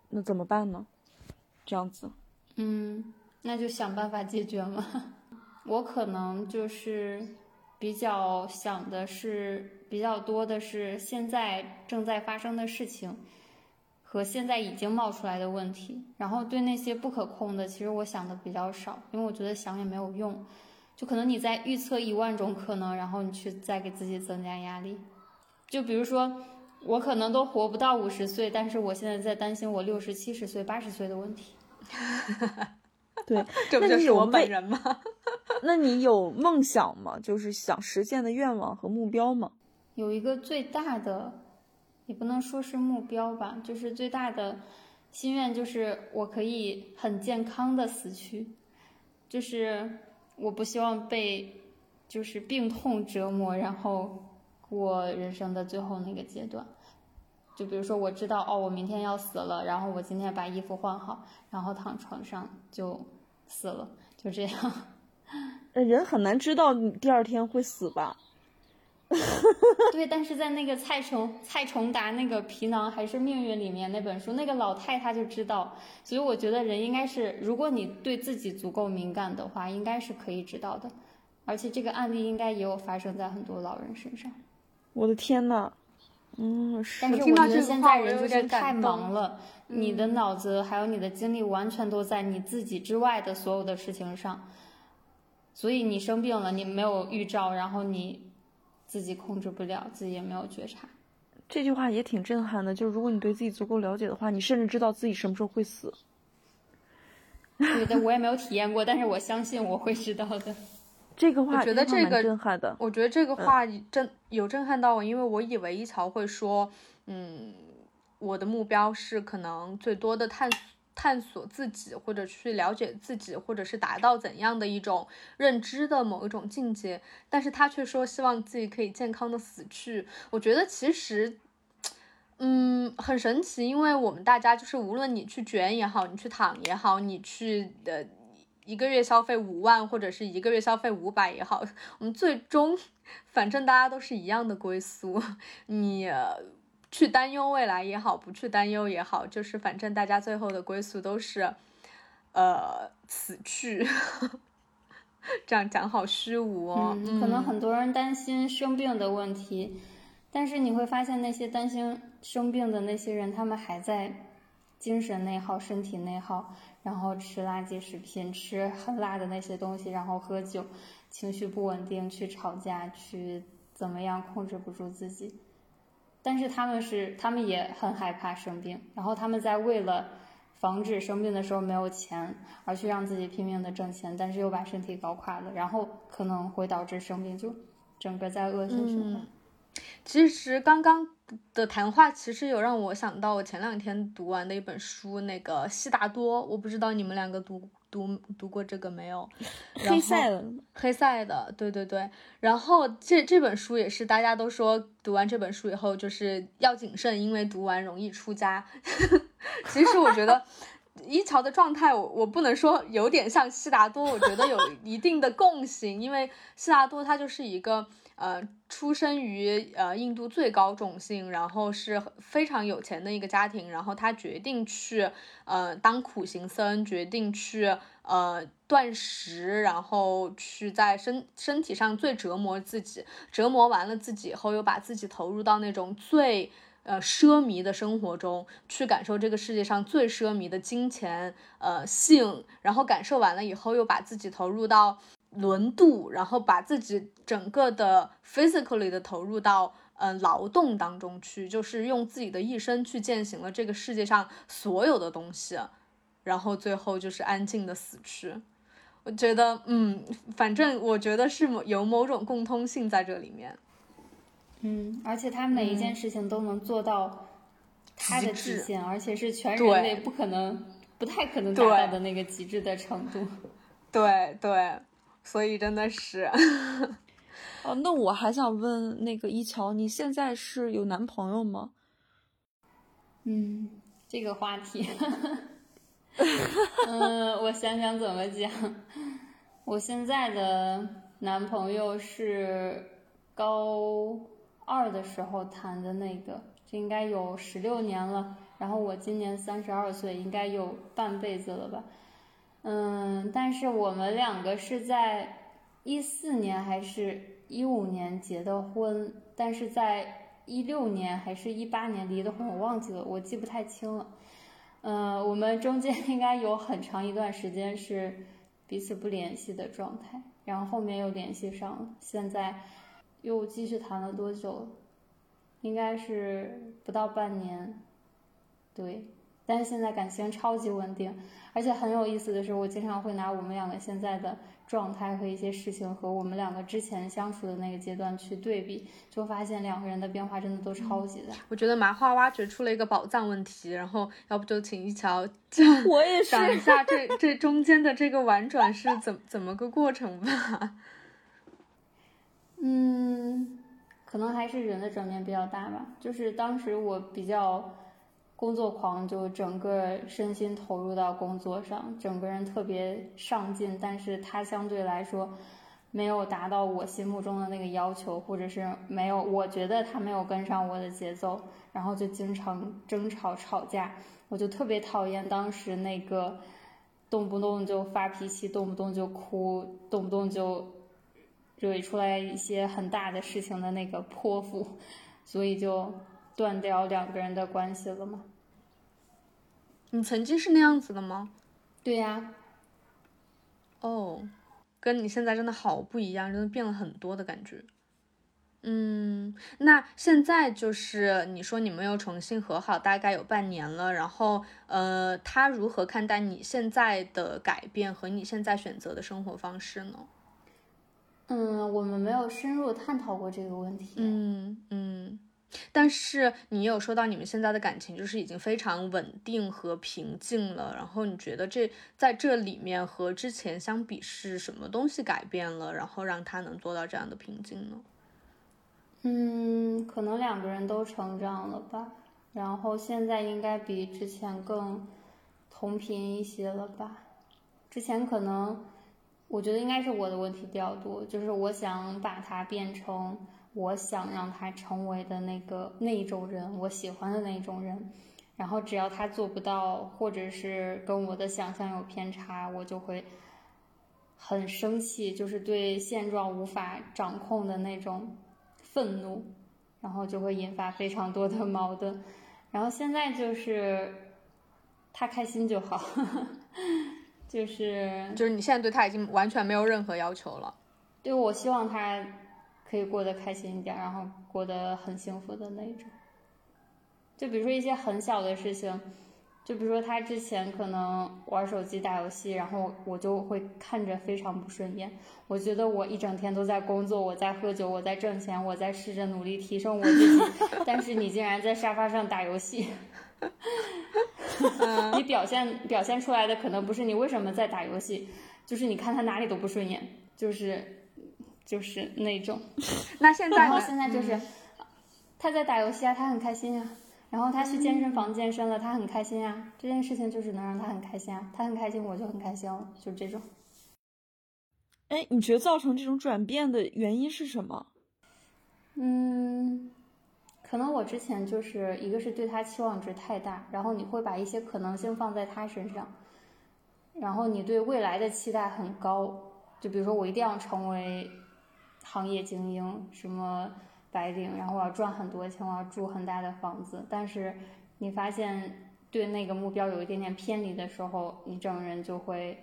S1: 那怎么办呢？这样子，
S3: 嗯。那就想办法解决嘛。我可能就是比较想的是比较多的是现在正在发生的事情和现在已经冒出来的问题，然后对那些不可控的，其实我想的比较少，因为我觉得想也没有用。就可能你在预测一万种可能，然后你去再给自己增加压力。就比如说，我可能都活不到五十岁，但是我现在在担心我六十七十岁、八十岁的问题。
S1: 对，
S2: 这不就是我本人吗？
S1: 那你有梦想吗？就是想实现的愿望和目标吗？
S3: 有一个最大的，也不能说是目标吧，就是最大的心愿，就是我可以很健康的死去，就是我不希望被就是病痛折磨，然后过人生的最后那个阶段。就比如说，我知道哦，我明天要死了，然后我今天把衣服换好，然后躺床上就死了，就这样。
S1: 人很难知道你第二天会死吧？
S3: 对，但是在那个蔡崇蔡崇达那个皮囊还是命运里面那本书，那个老太她就知道，所以我觉得人应该是，如果你对自己足够敏感的话，应该是可以知道的，而且这个案例应该也有发生在很多老人身上。
S1: 我的天呐，嗯，
S3: 但是我觉得现在人就是太忙了，你的脑子还有你的精力完全都在你自己之外的所有的事情上，所以你生病了，你没有预兆，然后你。自己控制不了，自己也没有觉察。
S1: 这句话也挺震撼的，就是如果你对自己足够了解的话，你甚至知道自己什么时候会死。
S3: 对的，我也没有体验过，但是我相信我会知道的。
S1: 这个话
S2: 我觉得这个
S1: 震撼的。
S2: 我觉得这个话震有震撼到我，因为我以为一桥会说，嗯，我的目标是可能最多的探。探索自己，或者去了解自己，或者是达到怎样的一种认知的某一种境界，但是他却说希望自己可以健康的死去。我觉得其实，嗯，很神奇，因为我们大家就是无论你去卷也好，你去躺也好，你去的一个月消费五万或者是一个月消费五百也好，我们最终反正大家都是一样的归宿，你。去担忧未来也好，不去担忧也好，就是反正大家最后的归宿都是，呃，死去。这样讲好虚无哦。
S3: 可能很多人担心生病的问题，但是你会发现那些担心生病的那些人，他们还在精神内耗、身体内耗，然后吃垃圾食品、吃很辣的那些东西，然后喝酒，情绪不稳定，去吵架，去怎么样控制不住自己。但是他们是，他们也很害怕生病，然后他们在为了防止生病的时候没有钱，而去让自己拼命的挣钱，但是又把身体搞垮了，然后可能会导致生病，就整个在恶性循环。
S2: 其实刚刚的谈话其实有让我想到我前两天读完的一本书，那个《悉达多》，我不知道你们两个读。读读过这个没有？
S1: 黑塞的，
S2: 黑塞的，对对对。然后这这本书也是大家都说读完这本书以后就是要谨慎，因为读完容易出家。其实我觉得一桥的状态，我我不能说有点像悉达多，我觉得有一定的共性，因为悉达多他就是一个。呃，出生于呃印度最高种姓，然后是非常有钱的一个家庭，然后他决定去呃当苦行僧，决定去呃断食，然后去在身身体上最折磨自己，折磨完了自己以后，又把自己投入到那种最呃奢靡的生活中，去感受这个世界上最奢靡的金钱呃性，然后感受完了以后，又把自己投入到。轮渡，然后把自己整个的 physically 的投入到嗯劳动当中去，就是用自己的一生去践行了这个世界上所有的东西，然后最后就是安静的死去。我觉得，嗯，反正我觉得是有某种共通性在这里面。
S3: 嗯，而且他每一件事情都能做到他的极限，而且是全人类不可能、不太可能达到的那个极致的程度。
S2: 对对。所以真的是，
S1: 哦，那我还想问那个一桥，你现在是有男朋友吗？
S3: 嗯，这个话题，嗯，我想想怎么讲。我现在的男朋友是高二的时候谈的那个，这应该有十六年了。然后我今年三十二岁，应该有半辈子了吧。嗯，但是我们两个是在一四年还是一五年结的婚，但是在一六年还是一八年离的婚，我忘记了，我记不太清了。嗯，我们中间应该有很长一段时间是彼此不联系的状态，然后后面又联系上了，现在又继续谈了多久？应该是不到半年，对。但是现在感情超级稳定，而且很有意思的是，我经常会拿我们两个现在的状态和一些事情和我们两个之前相处的那个阶段去对比，就发现两个人的变化真的都超级大。
S2: 我觉得麻花挖掘出了一个宝藏问题，然后要不就请一乔讲，
S1: 我也是
S2: 讲一下这这中间的这个婉转是怎怎么个过程吧。
S3: 嗯，可能还是人的转变比较大吧，就是当时我比较。工作狂就整个身心投入到工作上，整个人特别上进，但是他相对来说没有达到我心目中的那个要求，或者是没有，我觉得他没有跟上我的节奏，然后就经常争吵吵架，我就特别讨厌当时那个动不动就发脾气，动不动就哭，动不动就惹出来一些很大的事情的那个泼妇，所以就。断掉两个人的关系了吗？
S2: 你曾经是那样子的吗？
S3: 对呀。
S2: 哦，跟你现在真的好不一样，真的变了很多的感觉。嗯，那现在就是你说你们又重新和好，大概有半年了。然后，呃，他如何看待你现在的改变和你现在选择的生活方式呢？
S3: 嗯，我们没有深入探讨过这个问题。
S2: 嗯嗯。但是你有说到你们现在的感情就是已经非常稳定和平静了，然后你觉得这在这里面和之前相比是什么东西改变了，然后让他能做到这样的平静呢？
S3: 嗯，可能两个人都成长了吧，然后现在应该比之前更同频一些了吧。之前可能我觉得应该是我的问题比较多，就是我想把它变成。我想让他成为的那个那一种人，我喜欢的那一种人，然后只要他做不到，或者是跟我的想象有偏差，我就会很生气，就是对现状无法掌控的那种愤怒，然后就会引发非常多的矛盾。然后现在就是他开心就好，就是
S2: 就是你现在对他已经完全没有任何要求了。
S3: 对，我希望他。可以过得开心一点，然后过得很幸福的那种。就比如说一些很小的事情，就比如说他之前可能玩手机打游戏，然后我就会看着非常不顺眼。我觉得我一整天都在工作，我在喝酒，我在挣钱，我在试着努力提升我自己，但是你竟然在沙发上打游戏。你表现表现出来的可能不是你为什么在打游戏，就是你看他哪里都不顺眼，就是。就是那种，
S2: 那现在，
S3: 然后现在就是，他在打游戏啊，他很开心啊。然后他去健身房健身了，他很开心啊。这件事情就是能让他很开心啊，他很开心，我就很开心了，就这种。
S1: 哎，你觉得造成这种转变的原因是什么？
S3: 嗯，可能我之前就是一个是对他期望值太大，然后你会把一些可能性放在他身上，然后你对未来的期待很高，就比如说我一定要成为。行业精英，什么白领，然后我要赚很多钱，我要住很大的房子。但是你发现对那个目标有一点点偏离的时候，你整个人就会，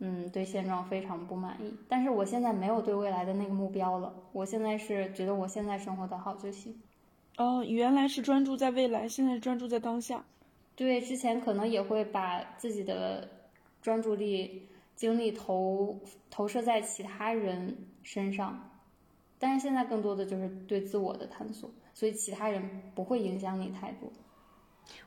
S3: 嗯，对现状非常不满意。但是我现在没有对未来的那个目标了，我现在是觉得我现在生活的好就行。
S1: 哦，原来是专注在未来，现在专注在当下。
S3: 对，之前可能也会把自己的专注力。精力投投射在其他人身上，但是现在更多的就是对自我的探索，所以其他人不会影响你太多。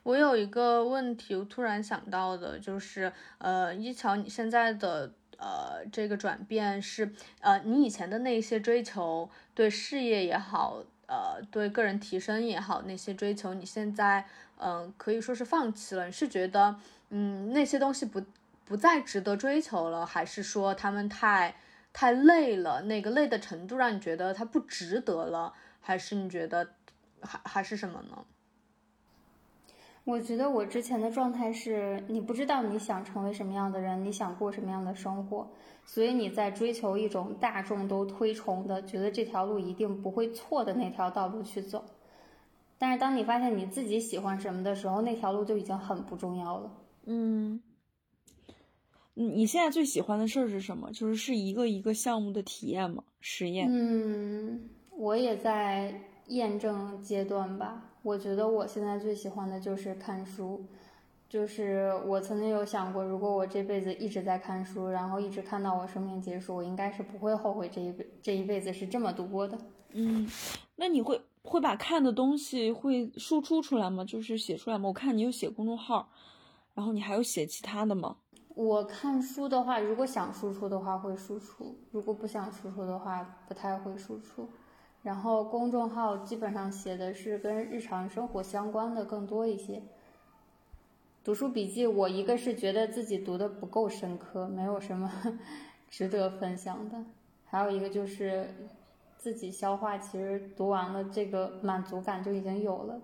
S2: 我有一个问题，我突然想到的就是，呃，一乔，你现在的呃这个转变是，呃，你以前的那些追求，对事业也好，呃，对个人提升也好，那些追求，你现在，嗯，可以说是放弃了。你是觉得，嗯，那些东西不。不再值得追求了，还是说他们太太累了？那个累的程度让你觉得它不值得了，还是你觉得还还是什么呢？
S3: 我觉得我之前的状态是你不知道你想成为什么样的人，你想过什么样的生活，所以你在追求一种大众都推崇的，觉得这条路一定不会错的那条道路去走。但是当你发现你自己喜欢什么的时候，那条路就已经很不重要了。
S1: 嗯。你现在最喜欢的事儿是什么？就是是一个一个项目的体验吗？实验？
S3: 嗯，我也在验证阶段吧。我觉得我现在最喜欢的就是看书，就是我曾经有想过，如果我这辈子一直在看书，然后一直看到我生命结束，我应该是不会后悔这一辈这一辈子是这么度过的。
S1: 嗯，那你会会把看的东西会输出出来吗？就是写出来吗？我看你有写公众号，然后你还有写其他的吗？
S3: 我看书的话，如果想输出的话会输出，如果不想输出的话不太会输出。然后公众号基本上写的是跟日常生活相关的更多一些。读书笔记，我一个是觉得自己读的不够深刻，没有什么 值得分享的；还有一个就是自己消化，其实读完了这个满足感就已经有了。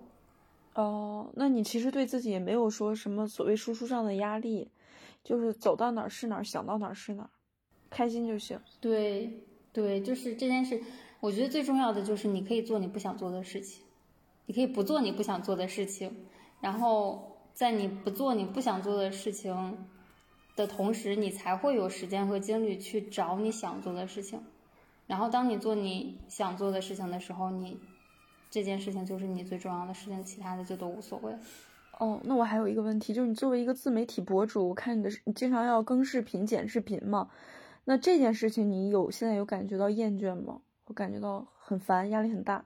S1: 哦，那你其实对自己也没有说什么所谓输出上的压力，就是走到哪儿是哪儿，想到哪儿是哪儿，开心就行。
S3: 对，对，就是这件事，我觉得最重要的就是你可以做你不想做的事情，你可以不做你不想做的事情，然后。在你不做你不想做的事情的同时，你才会有时间和精力去找你想做的事情。然后，当你做你想做的事情的时候，你这件事情就是你最重要的事情，其他的就都无所谓。
S1: 哦，那我还有一个问题，就是你作为一个自媒体博主，我看你的你经常要更视频、剪视频嘛，那这件事情你有现在有感觉到厌倦吗？我感觉到很烦，压力很大。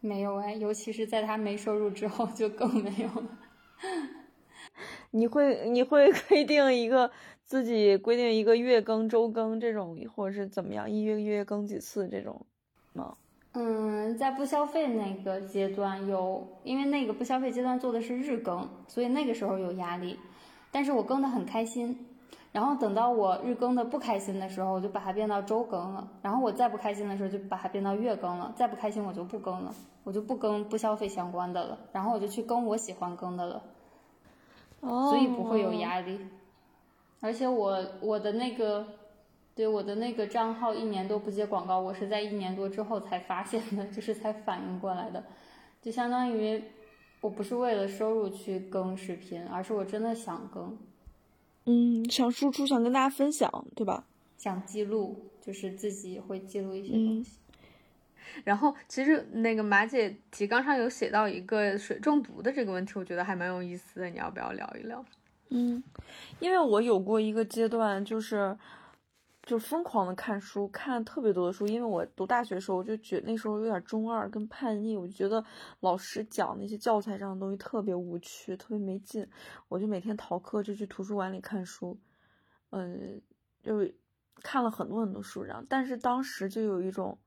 S3: 没有哎，尤其是在他没收入之后，就更没有了。
S1: 你会你会规定一个自己规定一个月更周更这种，或者是怎么样，一月一月更几次这种吗？
S3: 嗯，在不消费那个阶段有，因为那个不消费阶段做的是日更，所以那个时候有压力。但是我更的很开心，然后等到我日更的不开心的时候，我就把它变到周更了。然后我再不开心的时候，就把它变到月更了。再不开心，我就不更了。我就不更不消费相关的了，然后我就去更我喜欢更的了，所以不会有压力。而且我我的那个，对我的那个账号一年多不接广告，我是在一年多之后才发现的，就是才反应过来的，就相当于我不是为了收入去更视频，而是我真的想更，
S1: 嗯，想输出，想跟大家分享，对吧？
S3: 想记录，就是自己会记录一些东西。
S2: 然后，其实那个马姐提纲上有写到一个水中毒的这个问题，我觉得还蛮有意思的。你要不要聊一聊？
S1: 嗯，因为我有过一个阶段，就是就疯狂的看书，看特别多的书。因为我读大学的时候，我就觉那时候有点中二跟叛逆，我就觉得老师讲那些教材上的东西特别无趣，特别没劲。我就每天逃课，就去图书馆里看书，嗯，就看了很多很多书，然后但是当时就有一种。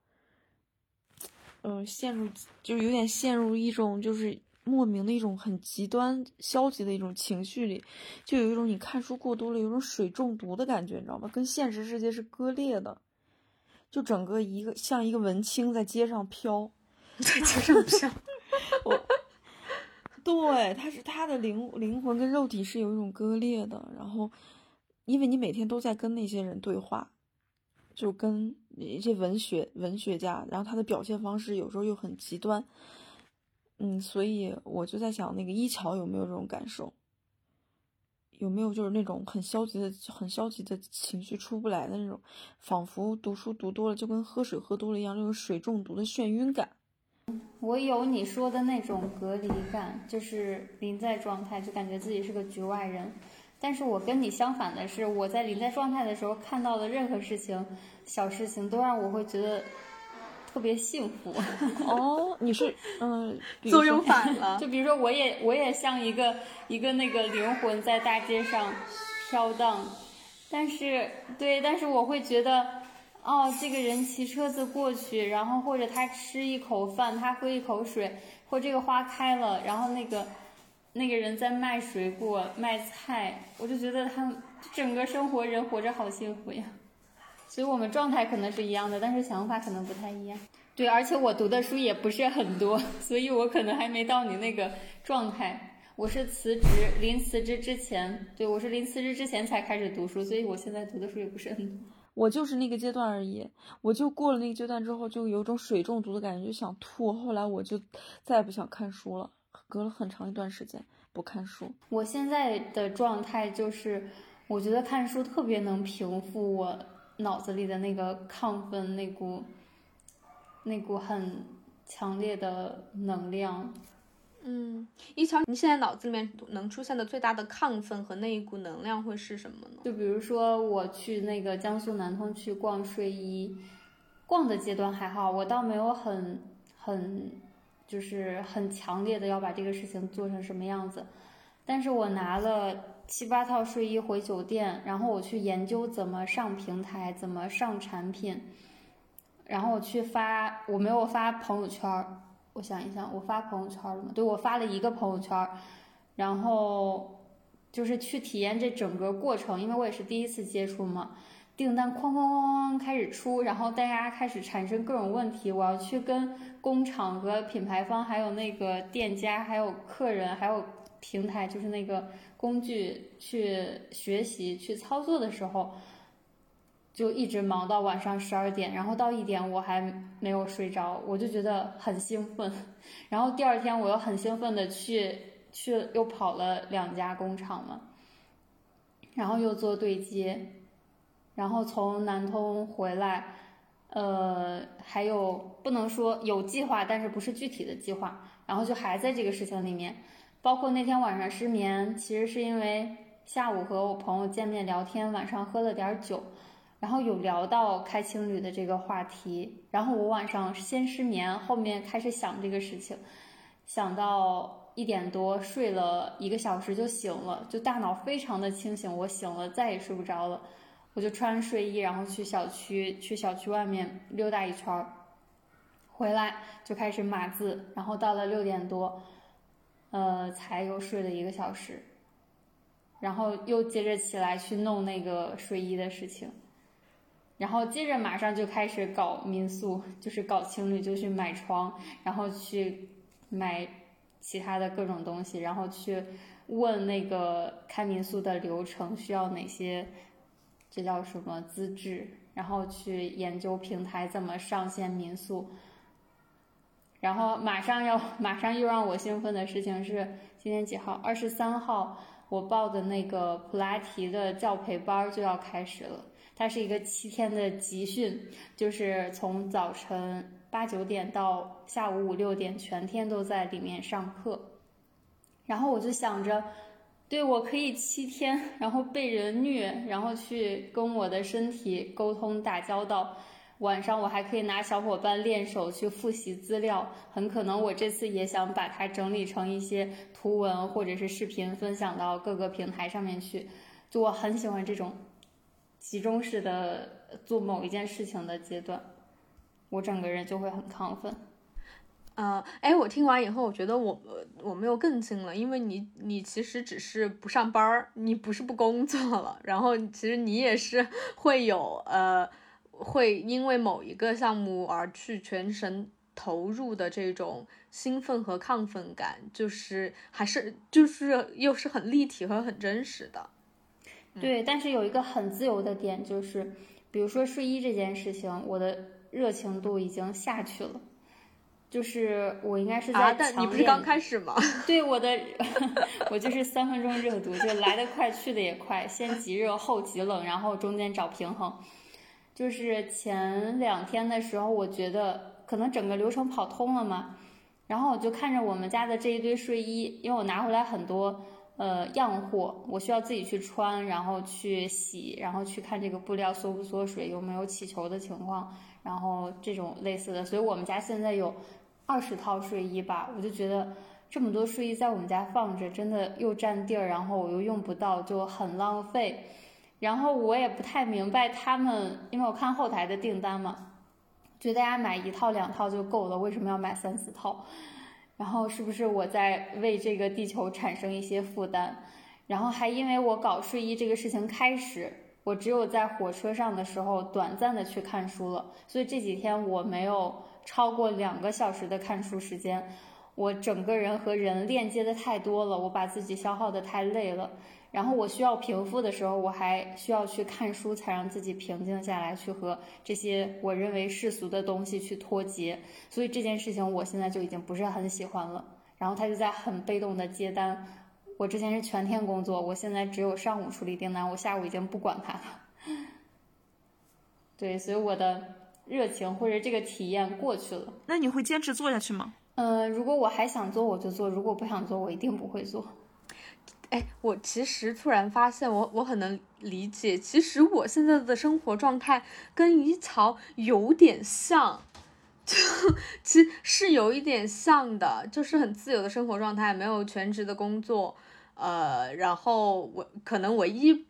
S1: 嗯，陷入就有点陷入一种就是莫名的一种很极端消极的一种情绪里，就有一种你看书过多了，有种水中毒的感觉，你知道吗？跟现实世界是割裂的，就整个一个像一个文青在街上飘，
S2: 在街上飘，
S1: 我，对，他是他的灵灵魂跟肉体是有一种割裂的，然后因为你每天都在跟那些人对话。就跟一些文学文学家，然后他的表现方式有时候又很极端，嗯，所以我就在想，那个一桥有没有这种感受？有没有就是那种很消极的、很消极的情绪出不来的那种，仿佛读书读多了就跟喝水喝多了一样，那种水中毒的眩晕感。
S3: 我有你说的那种隔离感，就是临在状态，就感觉自己是个局外人。但是我跟你相反的是，我在临在状态的时候看到的任何事情、小事情，都让我会觉得特别幸福。
S1: 哦，你是 嗯，
S2: 作用反了。
S3: 就比如说，我也我也像一个一个那个灵魂在大街上飘荡，但是对，但是我会觉得，哦，这个人骑车子过去，然后或者他吃一口饭，他喝一口水，或这个花开了，然后那个。那个人在卖水果、卖菜，我就觉得他整个生活人活着好幸福呀。所以我们状态可能是一样的，但是想法可能不太一样。对，而且我读的书也不是很多，所以我可能还没到你那个状态。我是辞职，临辞职之前，对我是临辞职之前才开始读书，所以我现在读的书也不是很多。
S1: 我就是那个阶段而已，我就过了那个阶段之后，就有种水中毒的感觉，就想吐。后来我就再也不想看书了。隔了很长一段时间不看书，
S3: 我现在的状态就是，我觉得看书特别能平复我脑子里的那个亢奋，那股那股很强烈的能量，
S2: 嗯，一乔，你现在脑子里面能出现的最大的亢奋和那一股能量会是什么呢？
S3: 就比如说我去那个江苏南通去逛睡衣，逛的阶段还好，我倒没有很很就是很强烈的要把这个事情做成什么样子，但是我拿了七八套睡衣回酒店，然后我去研究怎么上平台，怎么上产品，然后我去发，我没有发朋友圈儿。我想一想，我发朋友圈了吗？对，我发了一个朋友圈儿，然后就是去体验这整个过程，因为我也是第一次接触嘛。订单哐哐哐哐开始出，然后大家开始产生各种问题，我要去跟工厂和品牌方，还有那个店家，还有客人，还有平台，就是那个工具去学习去操作的时候。就一直忙到晚上十二点，然后到一点我还没有睡着，我就觉得很兴奋。然后第二天我又很兴奋的去去又跑了两家工厂嘛，然后又做对接，然后从南通回来，呃，还有不能说有计划，但是不是具体的计划，然后就还在这个事情里面，包括那天晚上失眠，其实是因为下午和我朋友见面聊天，晚上喝了点酒。然后有聊到开青旅的这个话题，然后我晚上先失眠，后面开始想这个事情，想到一点多睡了一个小时就醒了，就大脑非常的清醒，我醒了再也睡不着了，我就穿睡衣，然后去小区去小区外面溜达一圈儿，回来就开始码字，然后到了六点多，呃，才又睡了一个小时，然后又接着起来去弄那个睡衣的事情。然后接着马上就开始搞民宿，就是搞情侣，就去买床，然后去买其他的各种东西，然后去问那个开民宿的流程需要哪些，这叫什么资质，然后去研究平台怎么上线民宿。然后马上要 马上又让我兴奋的事情是今天几号？二十三号，我报的那个普拉提的教培班就要开始了。它是一个七天的集训，就是从早晨八九点到下午五六点，全天都在里面上课。然后我就想着，对我可以七天，然后被人虐，然后去跟我的身体沟通打交道。晚上我还可以拿小伙伴练手去复习资料，很可能我这次也想把它整理成一些图文或者是视频，分享到各个平台上面去。就我很喜欢这种。集中式的做某一件事情的阶段，我整个人就会很亢奋。
S2: 呃，哎，我听完以后，我觉得我我们又更近了，因为你你其实只是不上班，你不是不工作了，然后其实你也是会有呃，会因为某一个项目而去全神投入的这种兴奋和亢奋感，就是还是就是又是很立体和很真实的。
S3: 对，但是有一个很自由的点，就是，比如说睡衣这件事情，我的热情度已经下去了，就是我应该是在
S2: 但你不是刚开始吗？
S3: 对，我的，我就是三分钟热度，就来得快，去的也快，先极热后极冷，然后中间找平衡。就是前两天的时候，我觉得可能整个流程跑通了嘛，然后我就看着我们家的这一堆睡衣，因为我拿回来很多。呃，样货我需要自己去穿，然后去洗，然后去看这个布料缩不缩水，有没有起球的情况，然后这种类似的。所以我们家现在有二十套睡衣吧，我就觉得这么多睡衣在我们家放着，真的又占地儿，然后我又用不到，就很浪费。然后我也不太明白他们，因为我看后台的订单嘛，觉得大家买一套两套就够了，为什么要买三四套？然后是不是我在为这个地球产生一些负担？然后还因为我搞睡衣这个事情开始，我只有在火车上的时候短暂的去看书了，所以这几天我没有超过两个小时的看书时间。我整个人和人链接的太多了，我把自己消耗的太累了。然后我需要平复的时候，我还需要去看书，才让自己平静下来，去和这些我认为世俗的东西去脱节。所以这件事情我现在就已经不是很喜欢了。然后他就在很被动的接单。我之前是全天工作，我现在只有上午处理订单，我下午已经不管他了。对，所以我的热情或者这个体验过去了。
S1: 那你会坚持做下去吗？
S3: 呃，如果我还想做，我就做；如果不想做，我一定不会做。
S2: 哎，我其实突然发现，我我很能理解，其实我现在的生活状态跟怡桥有点像，就其实是有一点像的，就是很自由的生活状态，没有全职的工作，呃，然后我可能唯一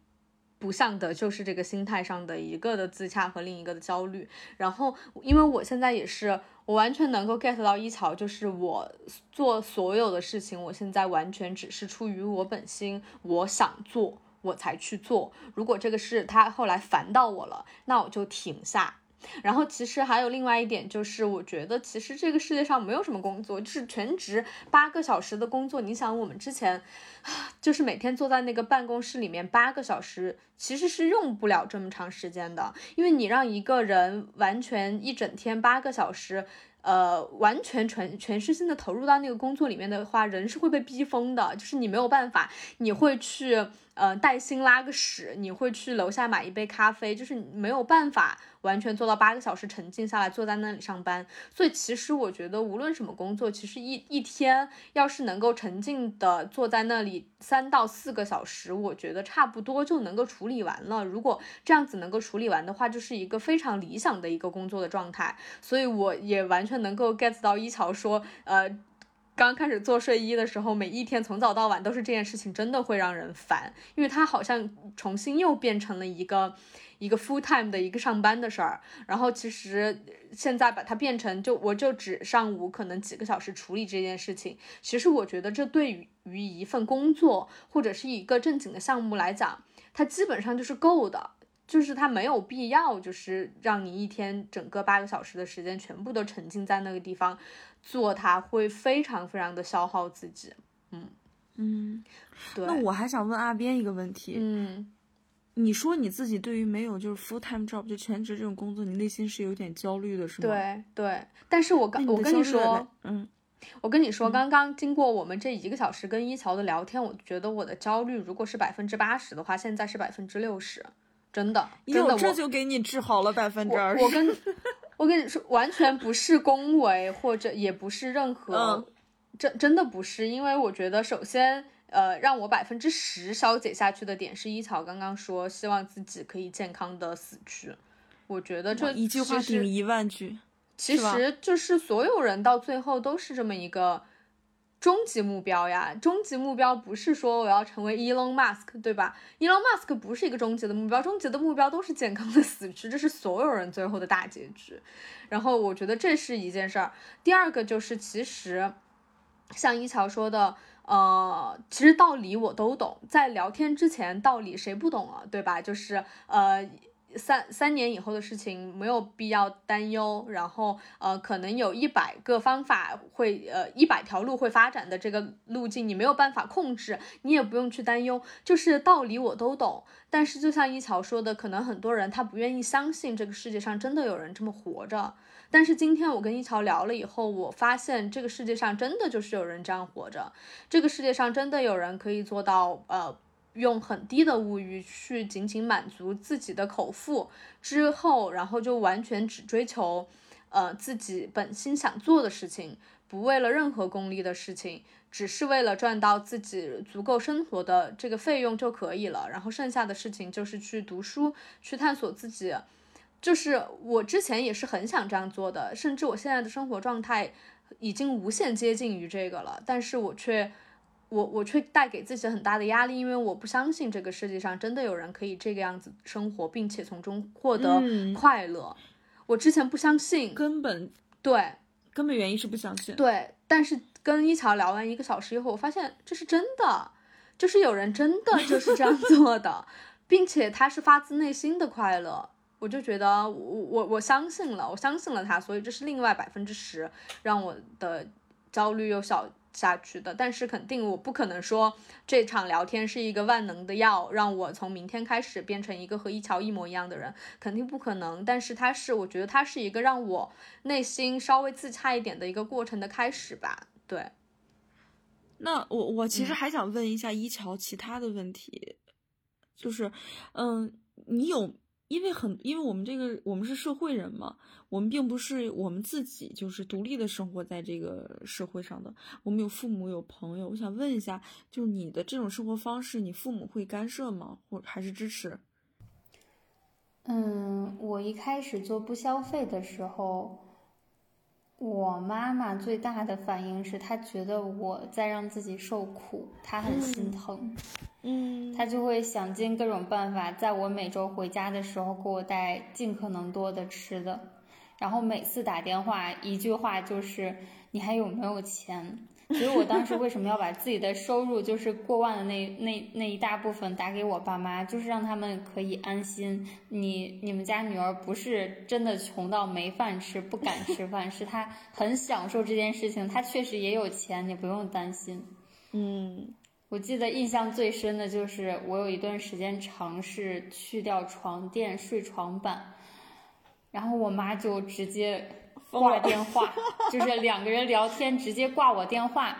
S2: 不像的就是这个心态上的一个的自洽和另一个的焦虑，然后因为我现在也是。我完全能够 get 到一桥，就是我做所有的事情，我现在完全只是出于我本心，我想做我才去做。如果这个事他后来烦到我了，那我就停下。然后其实还有另外一点，就是我觉得其实这个世界上没有什么工作，就是全职八个小时的工作。你想我们之前，就是每天坐在那个办公室里面八个小时，其实是用不了这么长时间的，因为你让一个人完全一整天八个小时。呃，完全全全身心的投入到那个工作里面的话，人是会被逼疯的，就是你没有办法，你会去呃带薪拉个屎，你会去楼下买一杯咖啡，就是没有办法。完全做到八个小时沉静下来，坐在那里上班。所以其实我觉得，无论什么工作，其实一一天要是能够沉静的坐在那里三到四个小时，我觉得差不多就能够处理完了。如果这样子能够处理完的话，就是一个非常理想的一个工作的状态。所以我也完全能够 get 到一桥说，呃，刚开始做睡衣的时候，每一天从早到晚都是这件事情，真的会让人烦，因为它好像重新又变成了一个。一个 full time 的一个上班的事儿，然后其实现在把它变成就我就只上午可能几个小时处理这件事情，其实我觉得这对于于一份工作或者是一个正经的项目来讲，它基本上就是够的，就是它没有必要就是让你一天整个八个小时的时间全部都沉浸在那个地方做，它会非常非常的消耗自己。嗯
S1: 嗯，
S2: 对。
S1: 那我还想问阿边一个问题，
S2: 嗯。
S1: 你说你自己对于没有就是 full time job 就全职这种工作，你内心是有点焦虑的，是
S2: 吗？对对，但是我刚我跟
S1: 你
S2: 说，
S1: 嗯，
S2: 我跟你说，刚刚经过我们这一个小时跟一桥的聊天，我觉得我的焦虑如果是百分之八十的话，现在是百分之六十，真的，真的，
S1: 这就给你治好了百分之二十。
S2: 我跟，我跟你说，完全不是恭维，或者也不是任何，真真的不是，因为我觉得首先。呃，让我百分之十消解下去的点是一草刚刚说希望自己可以健康的死去，我觉得这
S1: 一句话顶一万句，
S2: 其实就是所有人到最后都是这么一个终极目标呀。终极目标不是说我要成为 Elon Musk，对吧？Elon Musk 不是一个终极的目标，终极的目标都是健康的死去，这是所有人最后的大结局。然后我觉得这是一件事儿。第二个就是其实像一桥说的。呃，其实道理我都懂，在聊天之前，道理谁不懂啊？对吧？就是呃，三三年以后的事情没有必要担忧，然后呃，可能有一百个方法会呃一百条路会发展的这个路径，你没有办法控制，你也不用去担忧。就是道理我都懂，但是就像一桥说的，可能很多人他不愿意相信这个世界上真的有人这么活着。但是今天我跟一桥聊了以后，我发现这个世界上真的就是有人这样活着，这个世界上真的有人可以做到，呃，用很低的物欲去仅仅满足自己的口腹之后，然后就完全只追求，呃，自己本心想做的事情，不为了任何功利的事情，只是为了赚到自己足够生活的这个费用就可以了，然后剩下的事情就是去读书，去探索自己。就是我之前也是很想这样做的，甚至我现在的生活状态已经无限接近于这个了，但是我却，我我却带给自己很大的压力，因为我不相信这个世界上真的有人可以这个样子生活，并且从中获得快乐。我之前不相信，
S1: 根本
S2: 对，
S1: 根本原因是不相信。
S2: 对，但是跟一桥聊完一个小时以后，我发现这是真的，就是有人真的就是这样 做的，并且他是发自内心的快乐。我就觉得我我我相信了，我相信了他，所以这是另外百分之十让我的焦虑又小下去的。但是肯定我不可能说这场聊天是一个万能的药，让我从明天开始变成一个和一桥一模一样的人，肯定不可能。但是它是，我觉得它是一个让我内心稍微自洽一点的一个过程的开始吧。对。
S1: 那我我其实还想问一下一桥其他的问题，就是，嗯，你有。因为很，因为我们这个我们是社会人嘛，我们并不是我们自己就是独立的生活在这个社会上的，我们有父母有朋友。我想问一下，就是你的这种生活方式，你父母会干涉吗？或还是支持？
S3: 嗯，我一开始做不消费的时候。我妈妈最大的反应是，她觉得我在让自己受苦，她很心疼，
S1: 嗯，
S3: 她就会想尽各种办法，在我每周回家的时候给我带尽可能多的吃的，然后每次打电话一句话就是你还有没有钱？所以我当时为什么要把自己的收入，就是过万的那那那一大部分打给我爸妈，就是让他们可以安心。你你们家女儿不是真的穷到没饭吃，不敢吃饭，是她很享受这件事情。她确实也有钱，你不用担心。
S1: 嗯，
S3: 我记得印象最深的就是我有一段时间尝试去掉床垫、睡床板，然后我妈就直接。挂电话，就是 两个人聊天，直接挂我电话，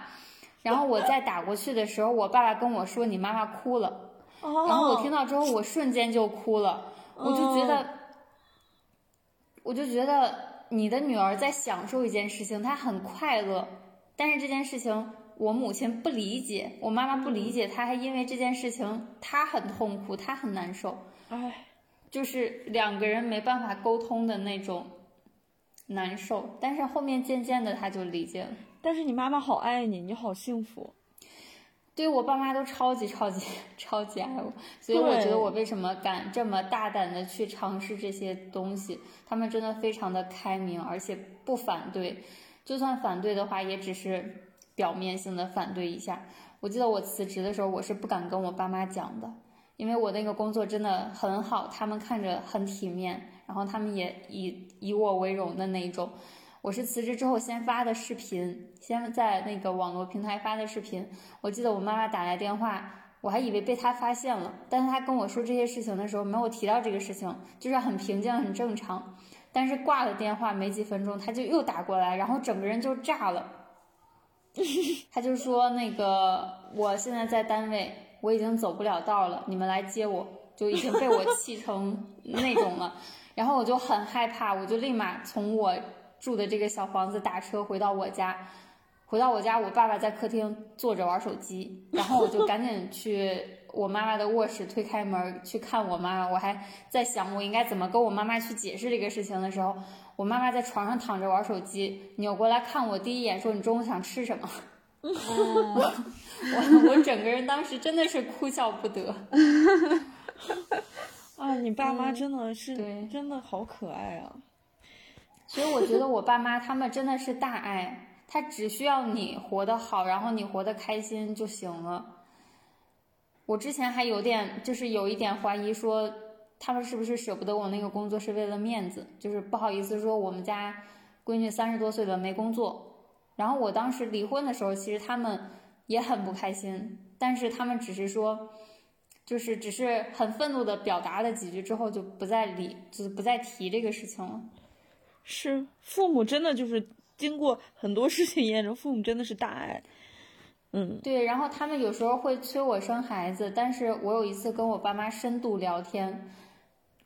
S3: 然后我再打过去的时候，我爸爸跟我说你妈妈哭了，然后我听到之后，我瞬间就哭了，我就觉得，我就觉得你的女儿在享受一件事情，她很快乐，但是这件事情我母亲不理解，我妈妈不理解，她还因为这件事情她很痛苦，她很难受，
S1: 哎，
S3: 就是两个人没办法沟通的那种。难受，但是后面渐渐的她就理解了。
S1: 但是你妈妈好爱你，你好幸福。
S3: 对我爸妈都超级超级超级爱我，所以我觉得我为什么敢这么大胆的去尝试这些东西，他们真的非常的开明，而且不反对。就算反对的话，也只是表面性的反对一下。我记得我辞职的时候，我是不敢跟我爸妈讲的，因为我那个工作真的很好，他们看着很体面。然后他们也以以我为荣的那一种，我是辞职之后先发的视频，先在那个网络平台发的视频。我记得我妈妈打来电话，我还以为被他发现了，但是他跟我说这些事情的时候没有提到这个事情，就是很平静很正常。但是挂了电话没几分钟，他就又打过来，然后整个人就炸了。他就说那个我现在在单位，我已经走不了道了，你们来接我，就已经被我 气成那种了。然后我就很害怕，我就立马从我住的这个小房子打车回到我家，回到我家，我爸爸在客厅坐着玩手机，然后我就赶紧去我妈妈的卧室推开门去看我妈妈，我还在想我应该怎么跟我妈妈去解释这个事情的时候，我妈妈在床上躺着玩手机，扭过来看我第一眼说：“你中午想吃什么？” 我我我整个人当时真的是哭笑不得。
S1: 啊，你爸妈真的是，真的好可爱啊！
S3: 所以我觉得我爸妈他们真的是大爱，他只需要你活得好，然后你活得开心就行了。我之前还有点，就是有一点怀疑，说他们是不是舍不得我那个工作是为了面子，就是不好意思说我们家闺女三十多岁了没工作。然后我当时离婚的时候，其实他们也很不开心，但是他们只是说。就是只是很愤怒的表达了几句之后，就不再理，就是不再提这个事情了。
S1: 是父母真的就是经过很多事情验证，父母真的是大爱。嗯，
S3: 对。然后他们有时候会催我生孩子，但是我有一次跟我爸妈深度聊天，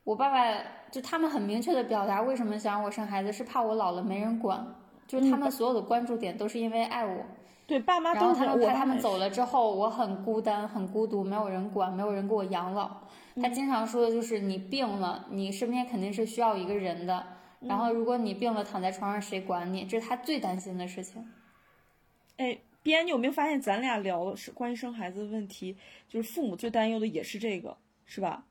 S3: 我爸爸就他们很明确的表达为什么想让我生孩子，是怕我老了没人管，就是他们所有的关注点都是因为爱我。
S1: 对，爸妈都
S3: 他们怕他们走了之后，我很孤单，很孤独，没有人管，没有人给我养老。他经常说的就是你病了，你身边肯定是需要一个人的。然后如果你病了，躺在床上谁管你？这是他最担心的事情。
S1: 哎，边，你有没有发现咱俩聊是关于生孩子的问题，就是父母最担忧的也是这个，是吧？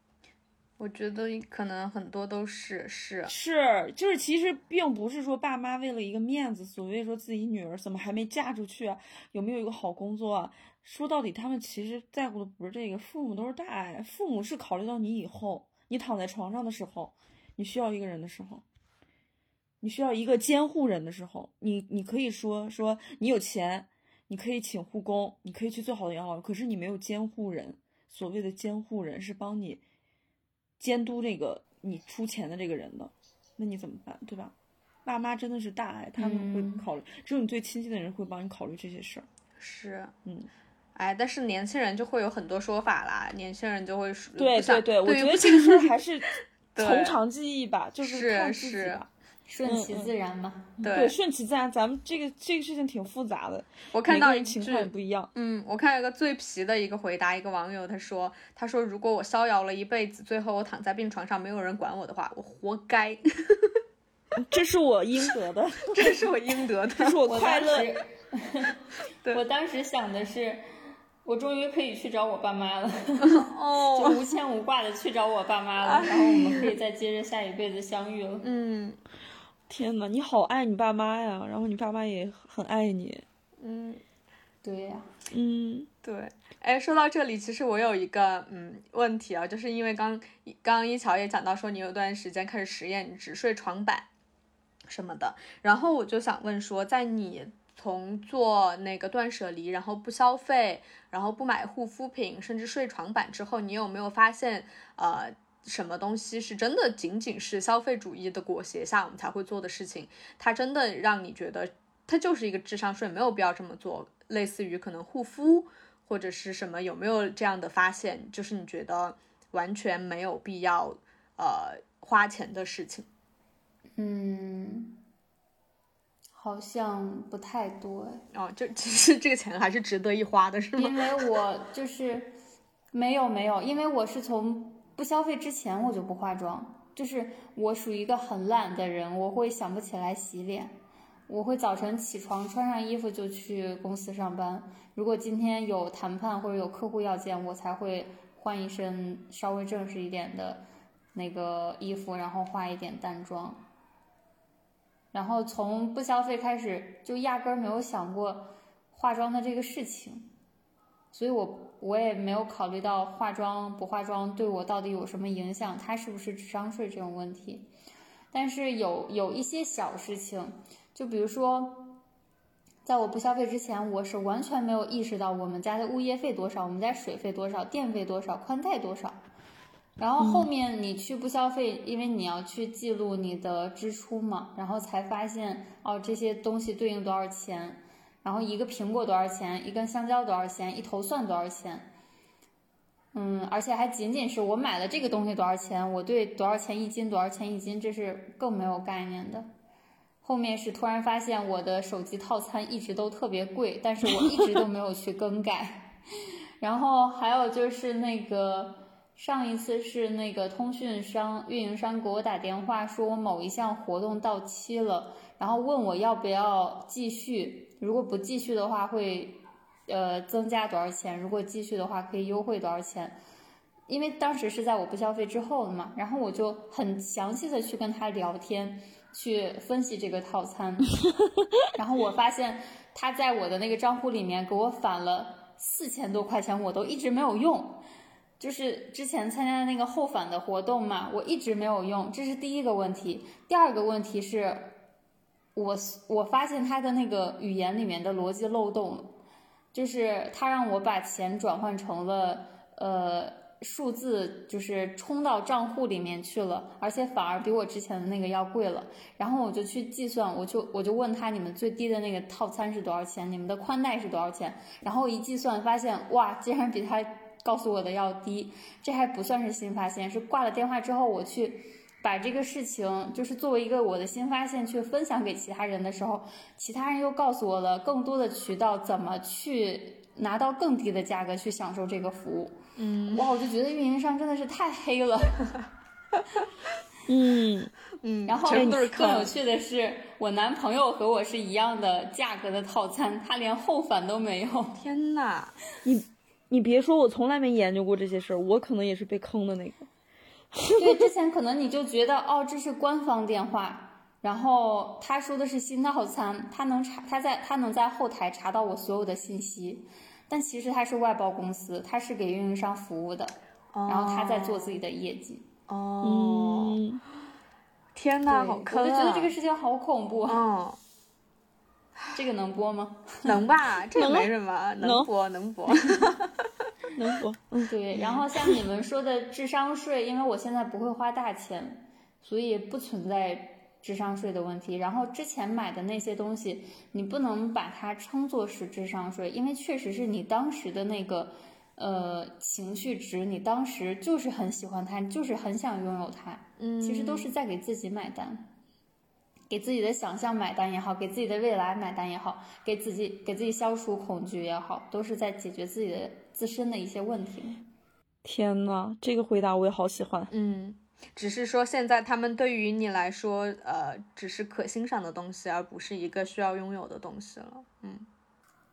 S2: 我觉得可能很多都是是
S1: 是，就是其实并不是说爸妈为了一个面子，所谓说自己女儿怎么还没嫁出去啊，有没有一个好工作啊？说到底，他们其实在乎的不是这个，父母都是大爱，父母是考虑到你以后，你躺在床上的时候，你需要一个人的时候，你需要一个监护人的时候，你你可以说说你有钱，你可以请护工，你可以去最好的养老，可是你没有监护人，所谓的监护人是帮你。监督这个你出钱的这个人的，那你怎么办，对吧？爸妈真的是大爱，他们会考虑，只有你最亲近的人会帮你考虑这些事儿。
S2: 是，
S1: 嗯，
S2: 哎，但是年轻人就会有很多说法啦，年轻人就会
S1: 对对对，我觉得
S2: 不
S1: 这个事儿还是 从长计议吧，
S2: 就是
S1: 看自己吧。
S3: 顺其自然嘛，
S2: 对，
S1: 顺其自然。咱们这个这个事情挺复杂的，
S2: 我看到一
S1: 情况也不一样。
S2: 嗯，我看有个最皮的一个回答，一个网友他说：“他说如果我逍遥了一辈子，最后我躺在病床上没有人管我的话，我活该。
S1: 这是我应得的，
S2: 这是我应得的，
S1: 这是我快乐。
S3: 我当时想的是，我终于可以去找我爸妈了，哦，就无牵无挂的去找我爸妈了，然后我们可以再接着下一辈子相遇了。
S2: 嗯。
S1: 天呐，你好爱你爸妈呀，然后你爸妈也很爱你。
S2: 嗯，
S3: 对呀，
S1: 嗯，
S2: 对。哎，说到这里，其实我有一个嗯问题啊，就是因为刚刚一桥也讲到说你有段时间开始实验只睡床板什么的，然后我就想问说，在你从做那个断舍离，然后不消费，然后不买护肤品，甚至睡床板之后，你有没有发现呃？什么东西是真的仅仅是消费主义的裹挟下我们才会做的事情？它真的让你觉得它就是一个智商税，没有必要这么做。类似于可能护肤或者是什么，有没有这样的发现？就是你觉得完全没有必要呃花钱的事情？
S3: 嗯，好像不太多
S2: 哦，就 其实这个钱还是值得一花的，是吗？
S3: 因为我就是没有没有，因为我是从。不消费之前我就不化妆，就是我属于一个很懒的人，我会想不起来洗脸，我会早晨起床穿上衣服就去公司上班。如果今天有谈判或者有客户要见，我才会换一身稍微正式一点的那个衣服，然后化一点淡妆。然后从不消费开始，就压根儿没有想过化妆的这个事情。所以，我我也没有考虑到化妆不化妆对我到底有什么影响，它是不是智商税这种问题。但是有有一些小事情，就比如说，在我不消费之前，我是完全没有意识到我们家的物业费多少，我们家水费多少，电费多少，宽带多少。然后后面你去不消费，因为你要去记录你的支出嘛，然后才发现哦，这些东西对应多少钱。然后一个苹果多少钱？一根香蕉多少钱？一头蒜多少钱？嗯，而且还仅仅是我买了这个东西多少钱，我对多少钱一斤多少钱一斤这是更没有概念的。后面是突然发现我的手机套餐一直都特别贵，但是我一直都没有去更改。然后还有就是那个上一次是那个通讯商运营商给我打电话说我某一项活动到期了，然后问我要不要继续。如果不继续的话，会，呃，增加多少钱？如果继续的话，可以优惠多少钱？因为当时是在我不消费之后的嘛，然后我就很详细的去跟他聊天，去分析这个套餐，然后我发现他在我的那个账户里面给我返了四千多块钱，我都一直没有用，就是之前参加的那个后返的活动嘛，我一直没有用，这是第一个问题。第二个问题是。我我发现他的那个语言里面的逻辑漏洞，就是他让我把钱转换成了呃数字，就是充到账户里面去了，而且反而比我之前的那个要贵了。然后我就去计算，我就我就问他你们最低的那个套餐是多少钱，你们的宽带是多少钱？然后一计算发现，哇，竟然比他告诉我的要低。这还不算是新发现，是挂了电话之后我去。把这个事情就是作为一个我的新发现去分享给其他人的时候，其他人又告诉我了更多的渠道，怎么去拿到更低的价格去享受这个服务。
S2: 嗯，
S3: 哇，我就觉得运营商真的是太黑了。
S1: 嗯
S2: 嗯，
S3: 然后更有趣的是，我男朋友和我是一样的价格的套餐，他连后返都没有。
S2: 天呐，
S1: 你你别说，我从来没研究过这些事儿，我可能也是被坑的那个。
S3: 对，之前可能你就觉得哦，这是官方电话，然后他说的是新套餐，他能查，他在他能在后台查到我所有的信息，但其实他是外包公司，他是给运营商服务的，然后他在做自己的业绩。
S2: 哦，天呐，好坑啊！
S3: 我就觉得这个事情好恐怖。
S2: 嗯，
S3: 这个能播吗？
S2: 能吧，这个没什么，能播能播。
S1: 能播，
S3: 嗯，对。然后像你们说的智商税，因为我现在不会花大钱，所以不存在智商税的问题。然后之前买的那些东西，你不能把它称作是智商税，因为确实是你当时的那个呃情绪值，你当时就是很喜欢它，你就是很想拥有它，
S2: 嗯，
S3: 其实都是在给自己买单，给自己的想象买单也好，给自己的未来买单也好，给自己给自己消除恐惧也好，都是在解决自己的自身的一些问题。
S1: 天呐，这个回答我也好喜欢。
S2: 嗯。只是说，现在他们对于你来说，呃，只是可欣赏的东西，而不是一个需要拥有的东西了。嗯，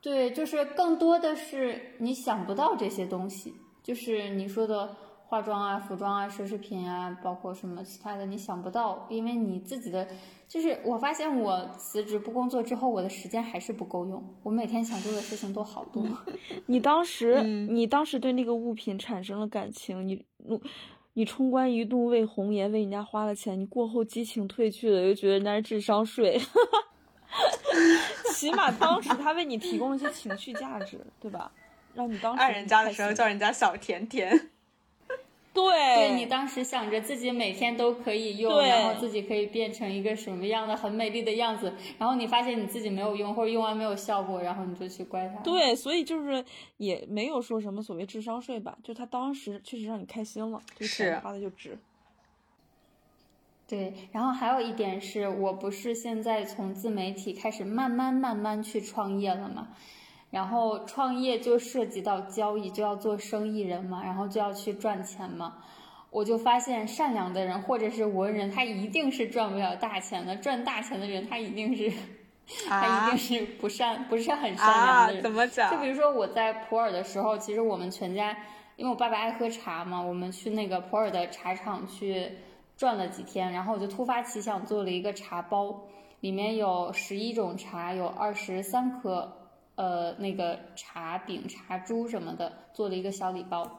S3: 对，就是更多的是你想不到这些东西，就是你说的化妆啊、服装啊、奢侈品啊，包括什么其他的，你想不到，因为你自己的，就是我发现我辞职不工作之后，我的时间还是不够用，我每天想做的事情都好多。
S1: 你当时，你当时对那个物品产生了感情，你。你冲冠一怒为红颜，为人家花了钱，你过后激情褪去了，又觉得人家是智商税。起码当时他为你提供了一些情绪价值，对吧？让你当时
S2: 爱人家的时候叫人家小甜甜。
S1: 对，
S3: 对你当时想着自己每天都可以用，然后自己可以变成一个什么样的很美丽的样子，然后你发现你自己没有用或者用完没有效果，然后你就去怪他。
S1: 对，所以就是也没有说什么所谓智商税吧，就他当时确实让你开心了，这钱花的就值。
S3: 对，然后还有一点是我不是现在从自媒体开始慢慢慢慢去创业了嘛。然后创业就涉及到交易，就要做生意人嘛，然后就要去赚钱嘛。我就发现善良的人或者是文人，他一定是赚不了大钱的。赚大钱的人，他一定是，他一定是不善，不是很善良的人。
S2: 怎么讲？
S3: 就比如说我在普洱的时候，其实我们全家，因为我爸爸爱喝茶嘛，我们去那个普洱的茶厂去转了几天，然后我就突发奇想做了一个茶包，里面有十一种茶，有二十三颗。呃，那个茶饼、茶珠什么的，做了一个小礼包。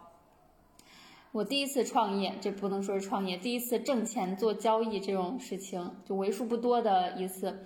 S3: 我第一次创业，这不能说是创业，第一次挣钱做交易这种事情，就为数不多的一次。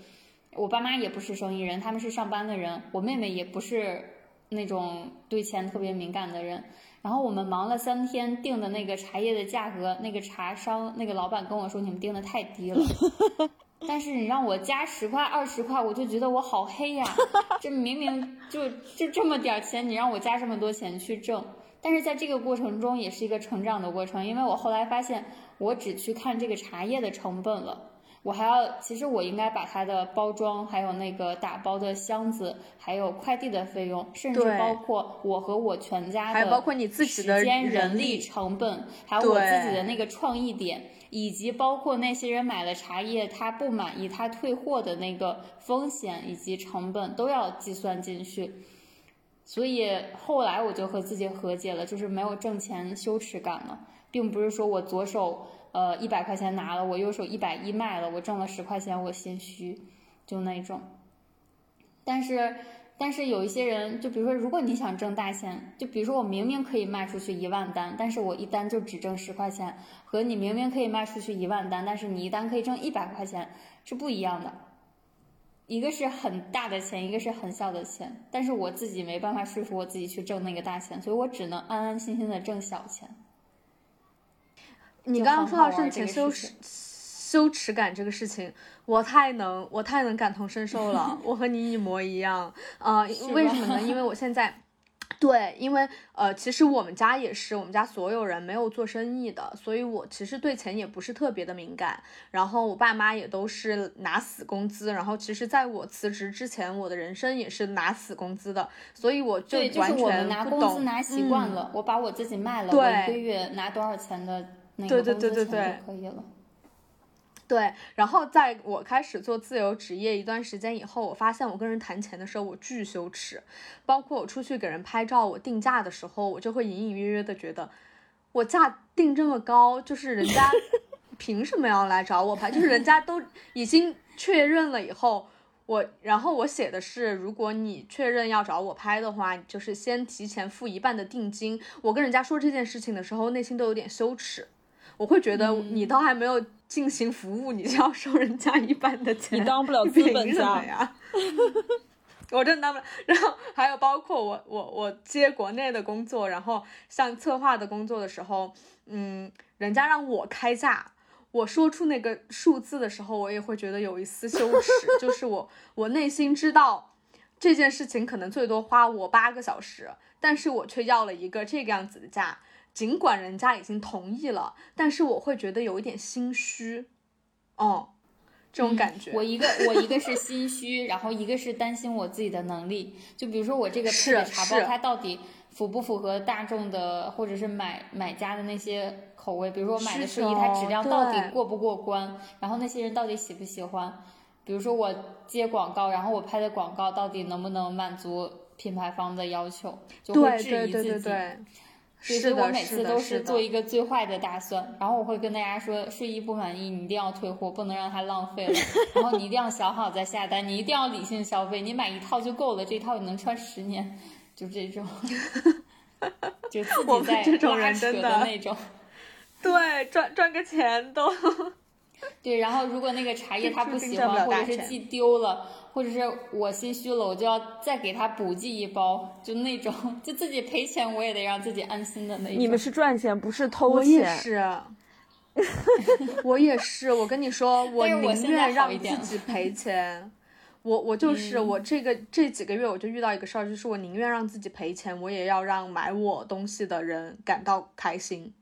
S3: 我爸妈也不是生意人，他们是上班的人。我妹妹也不是那种对钱特别敏感的人。然后我们忙了三天，定的那个茶叶的价格，那个茶商那个老板跟我说：“你们定的太低了。”但是你让我加十块二十块，我就觉得我好黑呀！这明明就就这么点钱，你让我加这么多钱去挣。但是在这个过程中也是一个成长的过程，因为我后来发现，我只去看这个茶叶的成本了。我还要，其实我应该把它的包装，还有那个打包的箱子，还有快递的费用，甚至包括我和我全家的，
S2: 还包括你自己的
S3: 时间、人
S2: 力
S3: 成本，还有我自己的那个创意点，以及包括那些人买了茶叶他不满意他退货的那个风险以及成本都要计算进去。所以后来我就和自己和解了，就是没有挣钱羞耻感了，并不是说我左手。呃，一百块钱拿了，我右手一百一卖了，我挣了十块钱，我心虚，就那种。但是，但是有一些人，就比如说，如果你想挣大钱，就比如说我明明可以卖出去一万单，但是我一单就只挣十块钱，和你明明可以卖出去一万单，但是你一单可以挣一百块钱，是不一样的。一个是很大的钱，一个是很小的钱，但是我自己没办法说服我自己去挣那个大钱，所以我只能安安心心的挣小钱。
S2: 你刚刚说到挣钱羞耻羞耻感这个事情，我太能我太能感同身受了，我和你一模一样啊！为什么呢？因为我现在。对，因为呃，其实我们家也是，我们家所有人没有做生意的，所以我其实对钱也不是特别的敏感。然后我爸妈也都是拿死工资，然后其实在我辞职之前，我的人生也是拿死工资的，所以我就完全
S3: 拿工资拿习惯了，我把我自己卖了，我一个月拿多少钱的那个工资钱就可以了。
S2: 对，然后在我开始做自由职业一段时间以后，我发现我跟人谈钱的时候，我巨羞耻。包括我出去给人拍照，我定价的时候，我就会隐隐约约的觉得，我价定这么高，就是人家 凭什么要来找我拍？就是人家都已经确认了以后，我然后我写的是，如果你确认要找我拍的话，就是先提前付一半的定金。我跟人家说这件事情的时候，内心都有点羞耻。我会觉得你都还没有进行服务，你就要收人家一半的钱，
S1: 你当不了资本家
S2: 呀！我真当不了。然后还有包括我我我接国内的工作，然后像策划的工作的时候，嗯，人家让我开价，我说出那个数字的时候，我也会觉得有一丝羞耻，就是我我内心知道这件事情可能最多花我八个小时。但是我却要了一个这个样子的价，尽管人家已经同意了，但是我会觉得有一点心虚，哦，这种感觉。
S3: 我一个我一个是心虚，然后一个是担心我自己的能力。就比如说我这个配的茶包，它到底符不符合大众的或者是买买家的那些口味？比如说我买的睡衣，它质量到底过不过关？然后那些人到底喜不喜欢？比如说我接广告，然后我拍的广告到底能不能满足品牌方的要求，就会质疑自己。
S2: 对对对
S3: 对，所以我每次都是做一个最坏的打算，然后我会跟大家说，睡衣不满意你一定要退货，不能让它浪费了。然后你一定要想好再下单，你一定要理性消费，你买一套就够了，这套你能穿十年，就这种，就自己在拉扯的那种。
S2: 对，赚赚个钱都。
S3: 对，然后如果那个茶叶他不喜欢，或者是寄丢了，或者是我心虚了，我就要再给他补寄一包，就那种，就自己赔钱我也得让自己安心的那种。
S1: 你们是赚钱，不是偷钱。我
S2: 也是，我也是。我跟你说，我宁愿让自己赔 钱。我我就是我这个这几个月我就遇到一个事儿，就是我宁愿让自己赔钱，我也要让买我东西的人感到开心。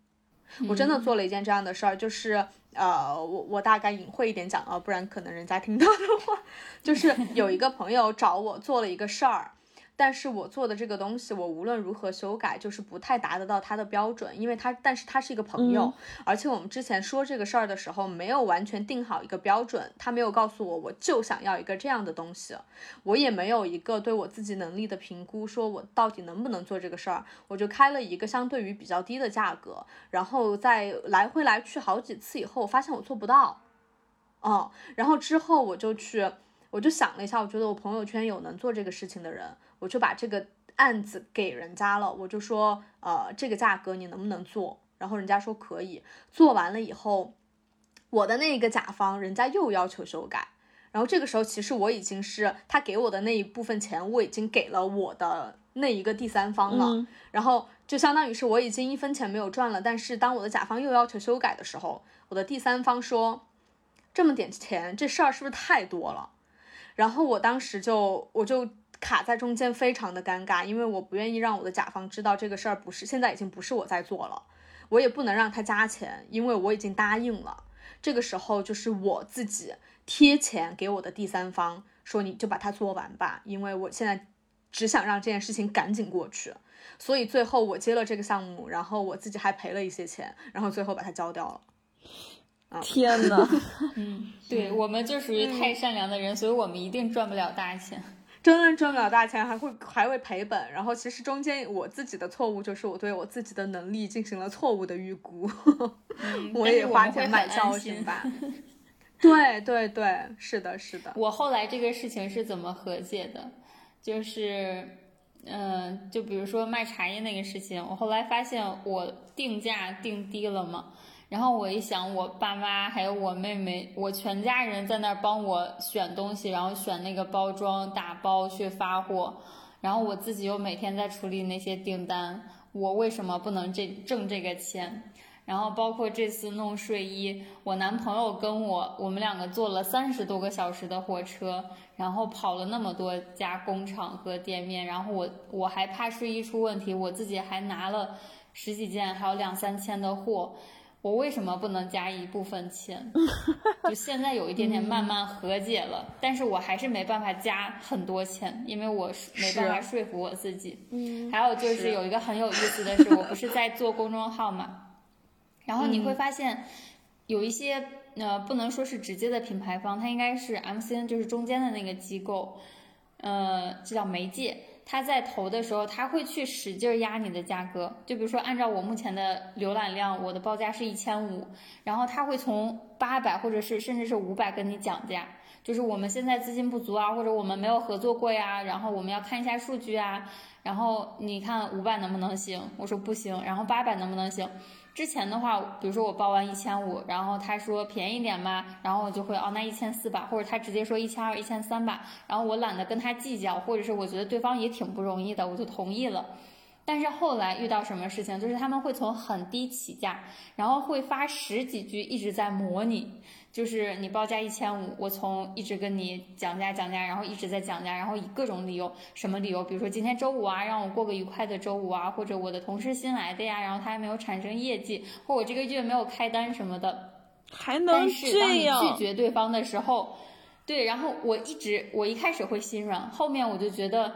S2: 我真的做了一件这样的事儿，就是。呃，我我大概隐晦一点讲啊，不然可能人家听到的话，就是有一个朋友找我做了一个事儿。但是我做的这个东西，我无论如何修改，就是不太达得到他的标准，因为他，但是他是一个朋友，而且我们之前说这个事儿的时候，没有完全定好一个标准，他没有告诉我，我就想要一个这样的东西，我也没有一个对我自己能力的评估，说我到底能不能做这个事儿，我就开了一个相对于比较低的价格，然后在来回来去好几次以后，我发现我做不到，哦，然后之后我就去，我就想了一下，我觉得我朋友圈有能做这个事情的人。我就把这个案子给人家了，我就说，呃，这个价格你能不能做？然后人家说可以。做完了以后，我的那个甲方人家又要求修改，然后这个时候其实我已经是他给我的那一部分钱，我已经给了我的那一个第三方了，然后就相当于是我已经一分钱没有赚了。但是当我的甲方又要求修改的时候，我的第三方说，这么点钱，这事儿是不是太多了？然后我当时就我就。卡在中间非常的尴尬，因为我不愿意让我的甲方知道这个事儿不是现在已经不是我在做了，我也不能让他加钱，因为我已经答应了。这个时候就是我自己贴钱给我的第三方，说你就把它做完吧，因为我现在只想让这件事情赶紧过去。所以最后我接了这个项目，然后我自己还赔了一些钱，然后最后把它交掉了。
S1: 天呐，
S3: 嗯，对我们就属于太善良的人，所以我们一定赚不了大钱。
S2: 真的赚不了大钱，还会还会赔本。然后其实中间我自己的错误就是我对我自己的能力进行了错误的预估，我也花钱买教训吧。对对对，是的，是的。
S3: 我后来这个事情是怎么和解的？就是，嗯，就比如说卖茶叶那个事情，我后来发现我定价定低了嘛。然后我一想，我爸妈还有我妹妹，我全家人在那儿帮我选东西，然后选那个包装、打包去发货，然后我自己又每天在处理那些订单，我为什么不能这挣这个钱？然后包括这次弄睡衣，我男朋友跟我，我们两个坐了三十多个小时的火车，然后跑了那么多家工厂和店面，然后我我还怕睡衣出问题，我自己还拿了十几件，还有两三千的货。我为什么不能加一部分钱？就现在有一点点慢慢和解了，但是我还是没办法加很多钱，因为我没办法说服我自己。
S2: 嗯，
S3: 还有就是有一个很有意思的是，我不是在做公众号嘛，然后你会发现有一些呃，不能说是直接的品牌方，它应该是 MCN，就是中间的那个机构，呃，这叫媒介。他在投的时候，他会去使劲压你的价格。就比如说，按照我目前的浏览量，我的报价是一千五，然后他会从八百或者是甚至是五百跟你讲价，就是我们现在资金不足啊，或者我们没有合作过呀，然后我们要看一下数据啊，然后你看五百能不能行？我说不行，然后八百能不能行？之前的话，比如说我报完一千五，然后他说便宜点嘛，然后我就会哦那一千四吧，或者他直接说一千二、一千三吧，然后我懒得跟他计较，或者是我觉得对方也挺不容易的，我就同意了。但是后来遇到什么事情，就是他们会从很低起价，然后会发十几句一直在模拟，就是你报价一千五，我从一直跟你讲价讲价，然后一直在讲价，然后以各种理由，什么理由，比如说今天周五啊，让我过个愉快的周五啊，或者我的同事新来的呀，然后他还没有产生业绩，或我这个月没有开单什么的，
S1: 还能
S3: 这样？拒绝对方的时候，对，然后我一直我一开始会心软，后面我就觉得。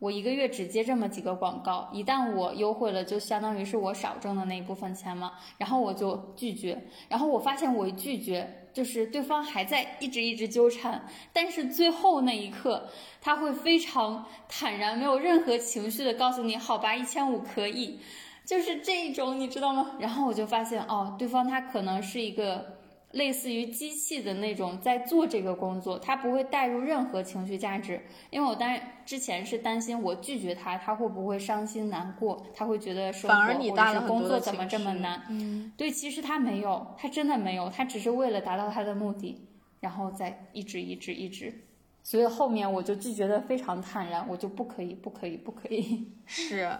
S3: 我一个月只接这么几个广告，一旦我优惠了，就相当于是我少挣的那一部分钱嘛。然后我就拒绝，然后我发现我一拒绝，就是对方还在一直一直纠缠，但是最后那一刻，他会非常坦然，没有任何情绪的告诉你，好吧，一千五可以，就是这种，你知道吗？然后我就发现，哦，对方他可能是一个。类似于机器的那种在做这个工作，他不会带入任何情绪价值。因为我当之前是担心我拒绝他，他会不会伤心难过？他会觉得生活或者是工作怎么这么难？
S2: 嗯，
S3: 对，其实他没有，他真的没有，他只是为了达到他的目的，然后再一直一直一直。所以后面我就拒绝的非常坦然，我就不可以，不可以，不可以。
S2: 是。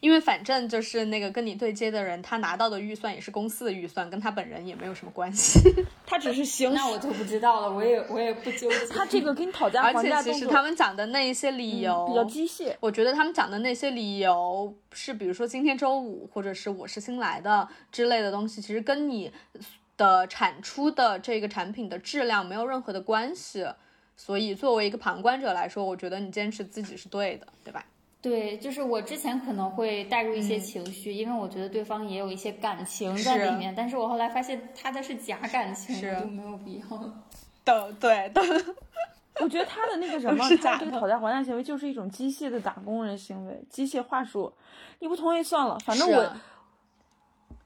S2: 因为反正就是那个跟你对接的人，他拿到的预算也是公司的预算，跟他本人也没有什么关系。
S1: 他只是行，
S3: 那我就不知道了，我也我也不纠结。
S1: 他这个跟你讨价还
S2: 价，而且其实他们讲的那一些理由
S1: 比较机械。
S2: 我觉得他们讲的那些理由是，比如说今天周五，或者是我是新来的之类的东西，其实跟你的产出的这个产品的质量没有任何的关系。所以作为一个旁观者来说，我觉得你坚持自己是对的，对吧？
S3: 对，就是我之前可能会带入一些情绪，因为我觉得对方也有一些感情在里面，但是我后来发现他的是假感情，就没有必要。
S2: 等对等，
S1: 我觉得他的那个什么，他这个讨价还价行为就是一种机械的打工人行为，机械话术。你不同意算了，反正我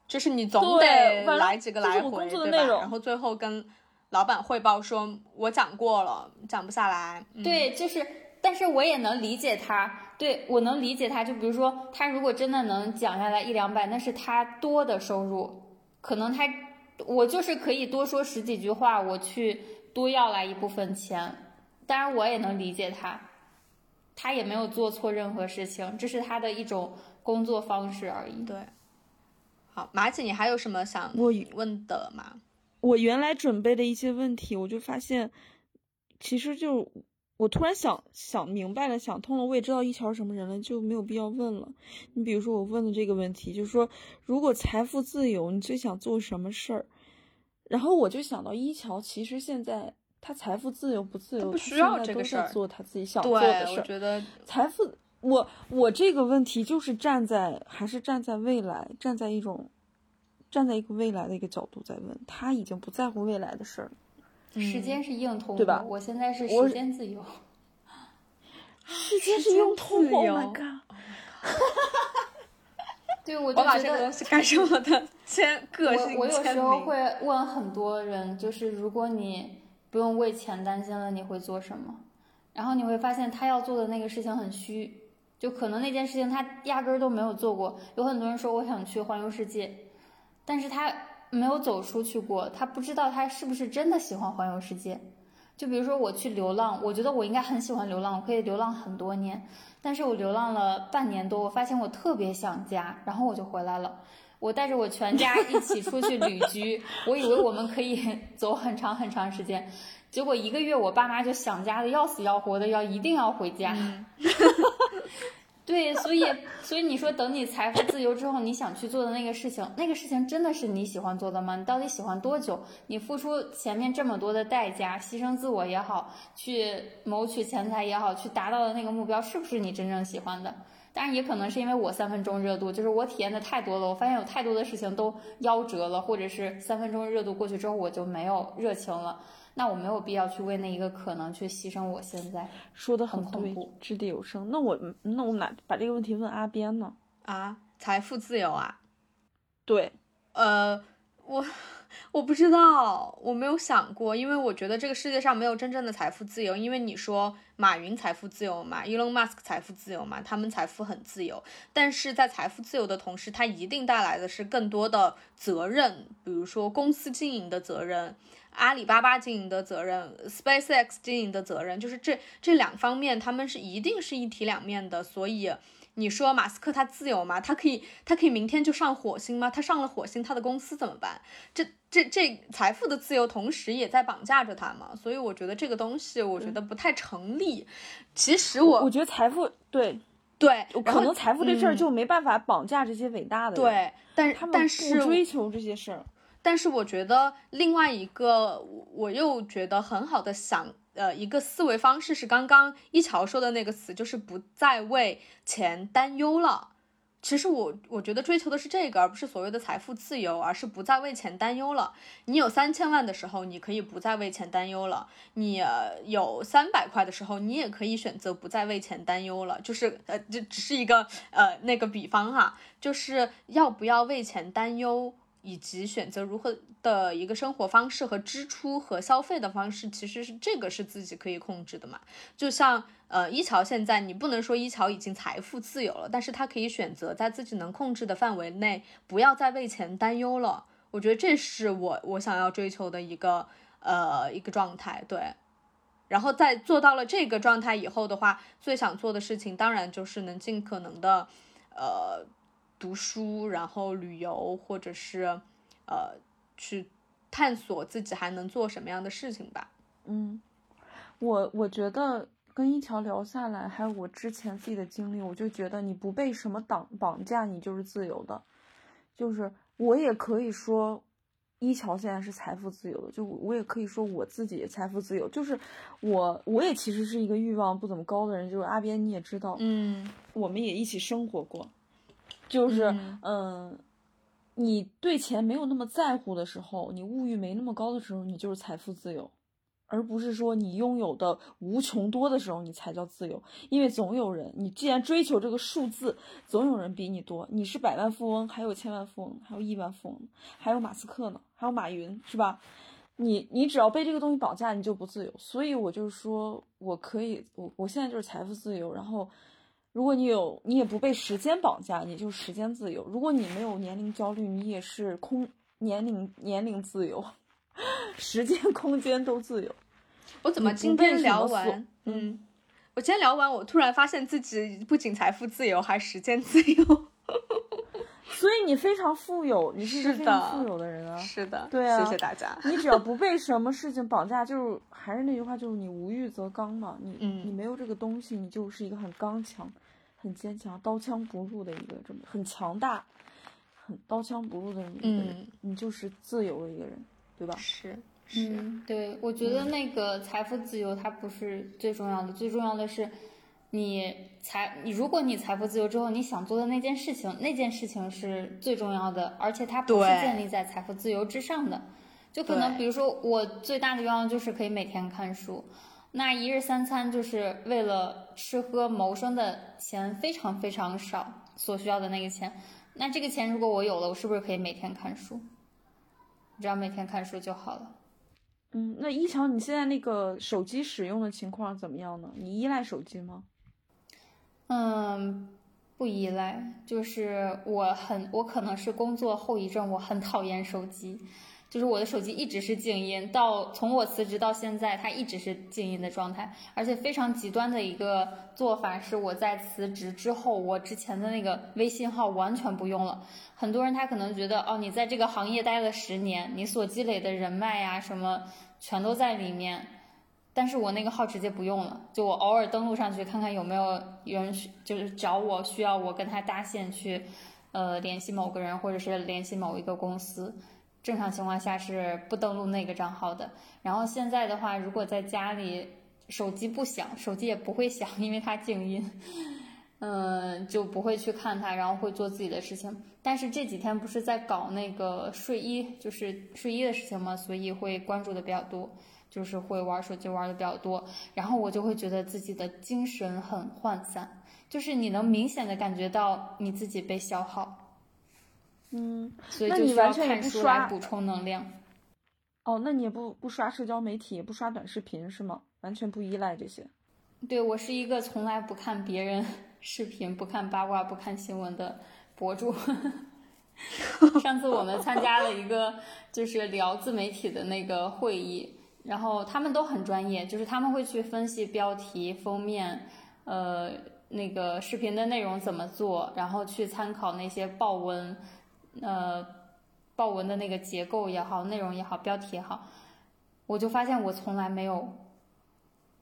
S2: 就是你总得来几个来
S1: 回，对吧？
S2: 然后最后跟老板汇报说，我讲过了，讲不下来。
S3: 对，就是，但是我也能理解他。对我能理解他，就比如说他如果真的能讲下来一两百，那是他多的收入，可能他我就是可以多说十几句话，我去多要来一部分钱。当然我也能理解他，他也没有做错任何事情，这是他的一种工作方式而已。
S2: 对，好，马姐，你还有什么想问的吗？
S1: 我原来准备的一些问题，我就发现，其实就。我突然想想明白了，想通了，我也知道一桥是什么人了，就没有必要问了。你比如说我问的这个问题，就是说，如果财富自由，你最想做什么事儿？然后我就想到一桥，其实现在他财富自由不自由，
S2: 不需要这个
S1: 事儿，做他自己想做的事儿。
S2: 我觉得
S1: 财富，我我这个问题就是站在还是站在未来，站在一种站在一个未来的一个角度在问，他已经不在乎未来的事儿了。
S3: 时间是硬通
S1: 对吧？
S3: 我现在是时间自由。
S1: 时间是硬通，Oh my god！
S3: 对，我
S2: 就觉得干什么的 签个性
S3: 我我有时候会问很多人，就是如果你不用为钱担心了，你会做什么？然后你会发现他要做的那个事情很虚，就可能那件事情他压根儿都没有做过。有很多人说我想去环游世界，但是他。没有走出去过，他不知道他是不是真的喜欢环游世界。就比如说我去流浪，我觉得我应该很喜欢流浪，我可以流浪很多年。但是我流浪了半年多，我发现我特别想家，然后我就回来了。我带着我全家一起出去旅居，我以为我们可以走很长很长时间，结果一个月我爸妈就想家的要死要活的，要一定要回家。对，所以，所以你说等你财富自由之后，你想去做的那个事情，那个事情真的是你喜欢做的吗？你到底喜欢多久？你付出前面这么多的代价，牺牲自我也好，去谋取钱财也好，去达到的那个目标，是不是你真正喜欢的？当然，也可能是因为我三分钟热度，就是我体验的太多了，我发现有太多的事情都夭折了，或者是三分钟热度过去之后，我就没有热情了。那我没有必要去为那一个可能去牺牲我现在
S1: 说的很对，掷地有声。那我那我哪把这个问题问阿边呢？
S2: 啊，财富自由啊？
S1: 对，
S2: 呃，我我不知道，我没有想过，因为我觉得这个世界上没有真正的财富自由。因为你说马云财富自由嘛，Elon Musk 财富自由嘛，他们财富很自由，但是在财富自由的同时，它一定带来的是更多的责任，比如说公司经营的责任。阿里巴巴经营的责任，SpaceX 经营的责任，就是这这两方面，他们是一定是一体两面的。所以，你说马斯克他自由吗？他可以，他可以明天就上火星吗？他上了火星，他的公司怎么办？这这这财富的自由，同时也在绑架着他嘛。所以我觉得这个东西，我觉得不太成立。其实我
S1: 我觉得财富对
S2: 对，
S1: 可能财富这事儿就没办法绑架这些伟大的
S2: 人。对，但是
S1: 他们
S2: 但是
S1: 追求这些事儿。
S2: 但是我觉得另外一个，我又觉得很好的想。呃，一个思维方式是刚刚一桥说的那个词，就是不再为钱担忧了。其实我我觉得追求的是这个，而不是所谓的财富自由，而是不再为钱担忧了。你有三千万的时候，你可以不再为钱担忧了；你有三百块的时候，你也可以选择不再为钱担忧了。就是呃，这只是一个呃那个比方哈，就是要不要为钱担忧。以及选择如何的一个生活方式和支出和消费的方式，其实是这个是自己可以控制的嘛？就像呃一桥现在，你不能说一桥已经财富自由了，但是他可以选择在自己能控制的范围内，不要再为钱担忧了。我觉得这是我我想要追求的一个呃一个状态。对，然后在做到了这个状态以后的话，最想做的事情当然就是能尽可能的呃。读书，然后旅游，或者是，呃，去探索自己还能做什么样的事情吧。
S1: 嗯，我我觉得跟一桥聊下来，还有我之前自己的经历，我就觉得你不被什么绑绑架，你就是自由的。就是我也可以说，一桥现在是财富自由的，就我也可以说我自己财富自由。就是我我也其实是一个欲望不怎么高的人，就是阿边你也知道，
S2: 嗯，
S1: 我们也一起生活过。就是，嗯，你对钱没有那么在乎的时候，你物欲没那么高的时候，你就是财富自由，而不是说你拥有的无穷多的时候，你才叫自由。因为总有人，你既然追求这个数字，总有人比你多。你是百万富翁，还有千万富翁，还有亿万富翁，还有马斯克呢，还有马云，是吧？你你只要被这个东西绑架，你就不自由。所以我就是说，我可以，我我现在就是财富自由，然后。如果你有，你也不被时间绑架，你就时间自由；如果你没有年龄焦虑，你也是空年龄年龄自由，时间空间都自由。
S2: 我怎么今天聊完？嗯，我今天聊完，我突然发现自己不仅财富自由，还时间自由。
S1: 所以你非常富有，你是非常富有的人啊！
S2: 是的，
S1: 对啊，
S2: 谢谢大家。
S1: 你只要不被什么事情绑架，就是还是那句话，就是你无欲则刚嘛。你
S2: 你
S1: 没有这个东西，你就是一个很刚强。很坚强，刀枪不入的一个这么很强大，很刀枪不入的一个人，你就是自由的一个人，对吧？
S2: 是，
S3: 嗯，对，我觉得那个财富自由它不是最重要的，最重要的是你财，你如果你财富自由之后，你想做的那件事情，那件事情是最重要的，而且它不是建立在财富自由之上的。就可能比如说，我最大的愿望就是可以每天看书。那一日三餐就是为了吃喝谋生的钱非常非常少，所需要的那个钱，那这个钱如果我有了，我是不是可以每天看书？只要每天看书就好了。
S1: 嗯，那一桥，你现在那个手机使用的情况怎么样呢？你依赖手机吗？
S3: 嗯，不依赖，就是我很，我可能是工作后遗症，我很讨厌手机。就是我的手机一直是静音，到从我辞职到现在，它一直是静音的状态。而且非常极端的一个做法是，我在辞职之后，我之前的那个微信号完全不用了。很多人他可能觉得，哦，你在这个行业待了十年，你所积累的人脉呀什么，全都在里面。但是我那个号直接不用了，就我偶尔登录上去看看有没有人就是找我需要我跟他搭线去，呃，联系某个人或者是联系某一个公司。正常情况下是不登录那个账号的。然后现在的话，如果在家里手机不响，手机也不会响，因为它静音，嗯，就不会去看它，然后会做自己的事情。但是这几天不是在搞那个睡衣，就是睡衣的事情嘛，所以会关注的比较多，就是会玩手机玩的比较多。然后我就会觉得自己的精神很涣散，就是你能明显的感觉到你自己被消耗。
S1: 嗯，
S3: 所以就需要看书来补充能量。
S1: 哦，那你也不不刷社交媒体，也不刷短视频是吗？完全不依赖这些？
S3: 对，我是一个从来不看别人 视频、不看八卦、不看新闻的博主。上次我们参加了一个就是聊自媒体的那个会议，然后他们都很专业，就是他们会去分析标题、封面，呃。那个视频的内容怎么做，然后去参考那些报文，呃，报文的那个结构也好，内容也好，标题也好，我就发现我从来没有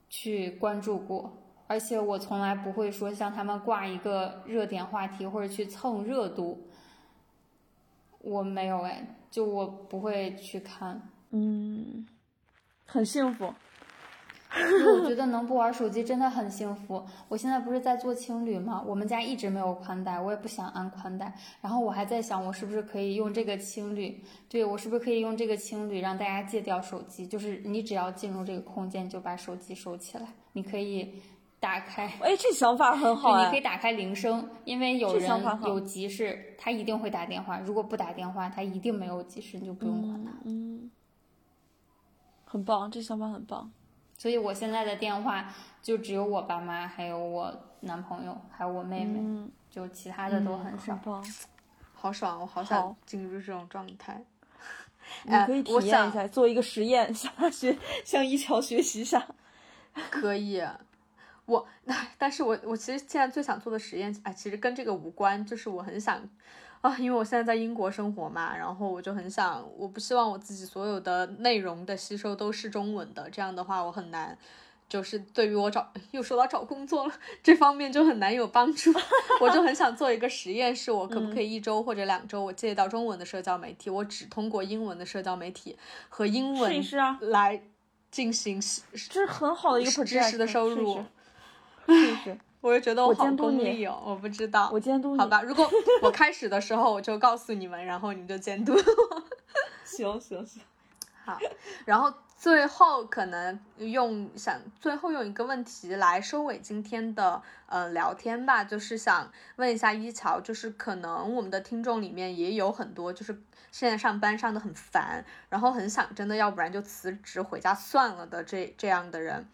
S3: 去关注过，而且我从来不会说像他们挂一个热点话题或者去蹭热度，我没有哎，就我不会去看，
S1: 嗯，很幸福。
S3: 我觉得能不玩手机真的很幸福。我现在不是在做青旅吗？我们家一直没有宽带，我也不想安宽带。然后我还在想，我是不是可以用这个青旅？对我是不是可以用这个青旅让大家戒掉手机？就是你只要进入这个空间，就把手机收起来。你可以打开，
S1: 哎，这想法很好。
S3: 你可以打开铃声，因为有人有急事，他一定会打电话。如果不打电话，他一定没有急事，你就不用管他。
S1: 嗯，很棒，这想法很棒。
S3: 所以我现在的电话就只有我爸妈，还有我男朋友，还有我妹妹，就其他的都很少。
S2: 好爽，我好想进入这种状态。
S1: 你可以体验一下，做一个实验，向他学，向一桥学习一下。
S2: 可以，我，但是我我其实现在最想做的实验，哎，其实跟这个无关，就是我很想。啊，因为我现在在英国生活嘛，然后我就很想，我不希望我自己所有的内容的吸收都是中文的，这样的话我很难，就是对于我找又说到找工作了这方面就很难有帮助。我就很想做一个实验，是我可不可以一周或者两周我借到中文的社交媒体，我只通过英文的社交媒体和英文来进行，
S1: 这是很好的一个
S2: 知识的收入。
S1: 试试。
S2: 我就觉得我好功利哦，我不知道。
S1: 我监督
S2: 你。好吧，如果我开始的时候我就告诉你们，然后你们就监督。
S1: 行行行。
S2: 好，然后最后可能用想最后用一个问题来收尾今天的呃聊天吧，就是想问一下一桥，就是可能我们的听众里面也有很多就是现在上班上的很烦，然后很想真的要不然就辞职回家算了的这这样的人。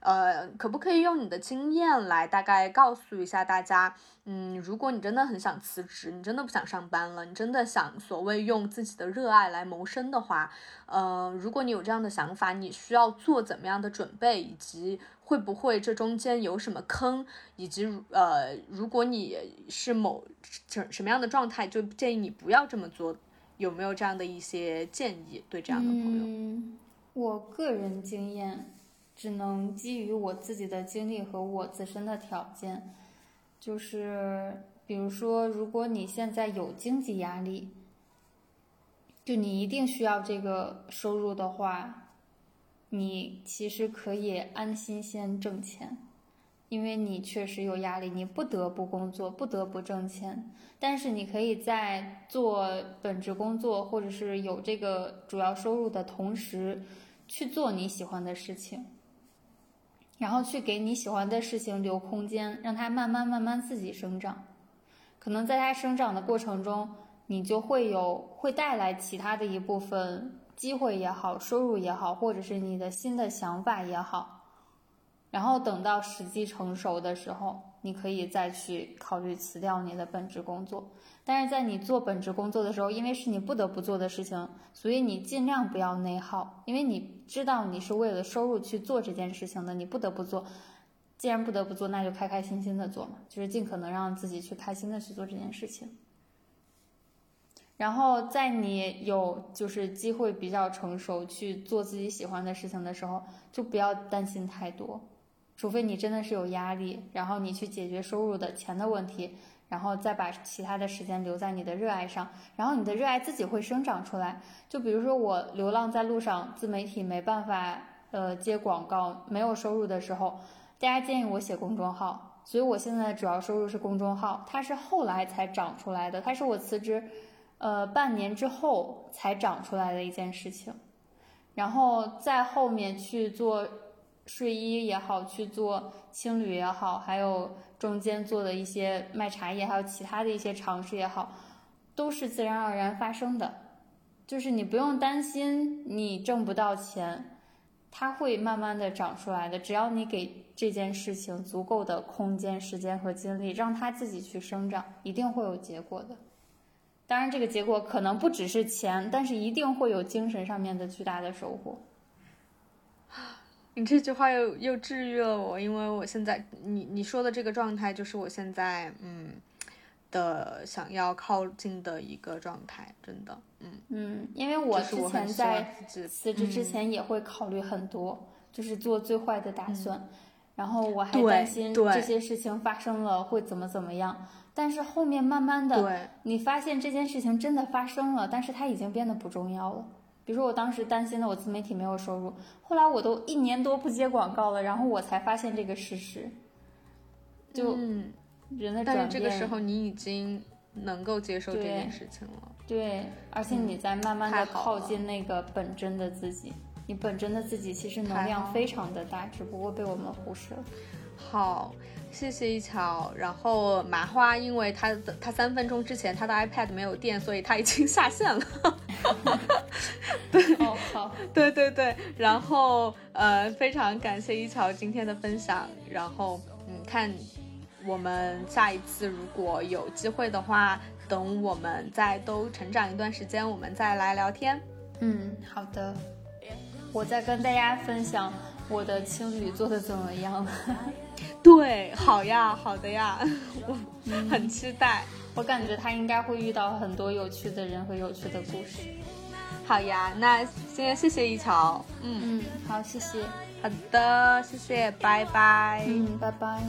S2: 呃，可不可以用你的经验来大概告诉一下大家？嗯，如果你真的很想辞职，你真的不想上班了，你真的想所谓用自己的热爱来谋生的话，呃，如果你有这样的想法，你需要做怎么样的准备，以及会不会这中间有什么坑，以及呃，如果你是某什什么样的状态，就建议你不要这么做，有没有这样的一些建议对这样的朋友？
S3: 嗯，我个人经验。只能基于我自己的经历和我自身的条件，就是比如说，如果你现在有经济压力，就你一定需要这个收入的话，你其实可以安心先挣钱，因为你确实有压力，你不得不工作，不得不挣钱。但是你可以在做本职工作或者是有这个主要收入的同时，去做你喜欢的事情。然后去给你喜欢的事情留空间，让它慢慢慢慢自己生长。可能在它生长的过程中，你就会有会带来其他的一部分机会也好，收入也好，或者是你的新的想法也好。然后等到时机成熟的时候，你可以再去考虑辞掉你的本职工作。但是在你做本职工作的时候，因为是你不得不做的事情，所以你尽量不要内耗，因为你知道你是为了收入去做这件事情的，你不得不做。既然不得不做，那就开开心心的做嘛，就是尽可能让自己去开心的去做这件事情。然后在你有就是机会比较成熟去做自己喜欢的事情的时候，就不要担心太多，除非你真的是有压力，然后你去解决收入的钱的问题。然后再把其他的时间留在你的热爱上，然后你的热爱自己会生长出来。就比如说我流浪在路上，自媒体没办法呃接广告，没有收入的时候，大家建议我写公众号，所以我现在主要收入是公众号，它是后来才长出来的，它是我辞职呃半年之后才长出来的一件事情，然后在后面去做睡衣也好，去做青旅也好，还有。中间做的一些卖茶叶，还有其他的一些尝试也好，都是自然而然发生的，就是你不用担心你挣不到钱，它会慢慢的长出来的。只要你给这件事情足够的空间、时间和精力，让它自己去生长，一定会有结果的。当然，这个结果可能不只是钱，但是一定会有精神上面的巨大的收获。
S2: 你这句话又又治愈了我，因为我现在你你说的这个状态就是我现在嗯的想要靠近的一个状态，真的，嗯
S3: 嗯，因为我之前在辞职之前也会考虑很多，就是做最坏的打算，然后我还担心这些事情发生了会怎么怎么样，但是后面慢慢的，你发现这件事情真的发生了，但是它已经变得不重要了。比如说我当时担心的我自媒体没有收入，后来我都一年多不接广告了，然后我才发现这个事实。就人的转变。
S2: 但是这个时候你已经能够接受这件事情了。
S3: 对，而且你在慢慢的靠近那个本真的自己。你本真的自己其实能量非常的大，只不过被我们忽视了。
S2: 好。谢谢一桥，然后麻花，因为他的他三分钟之前他的 iPad 没有电，所以他已经下线了。对，
S3: 哦好，
S2: 对对对，然后呃，非常感谢一桥今天的分享，然后嗯，看我们下一次如果有机会的话，等我们再都成长一段时间，我们再来聊天。
S3: 嗯，好的，我再跟大家分享我的青旅做的怎么样。
S2: 对，好呀，好的呀，我很期待。
S3: 我感觉他应该会遇到很多有趣的人和有趣的故事。
S2: 好呀，那先谢谢一桥。
S3: 嗯嗯，好，谢谢。
S2: 好的，谢谢，拜拜。
S3: 嗯，拜拜。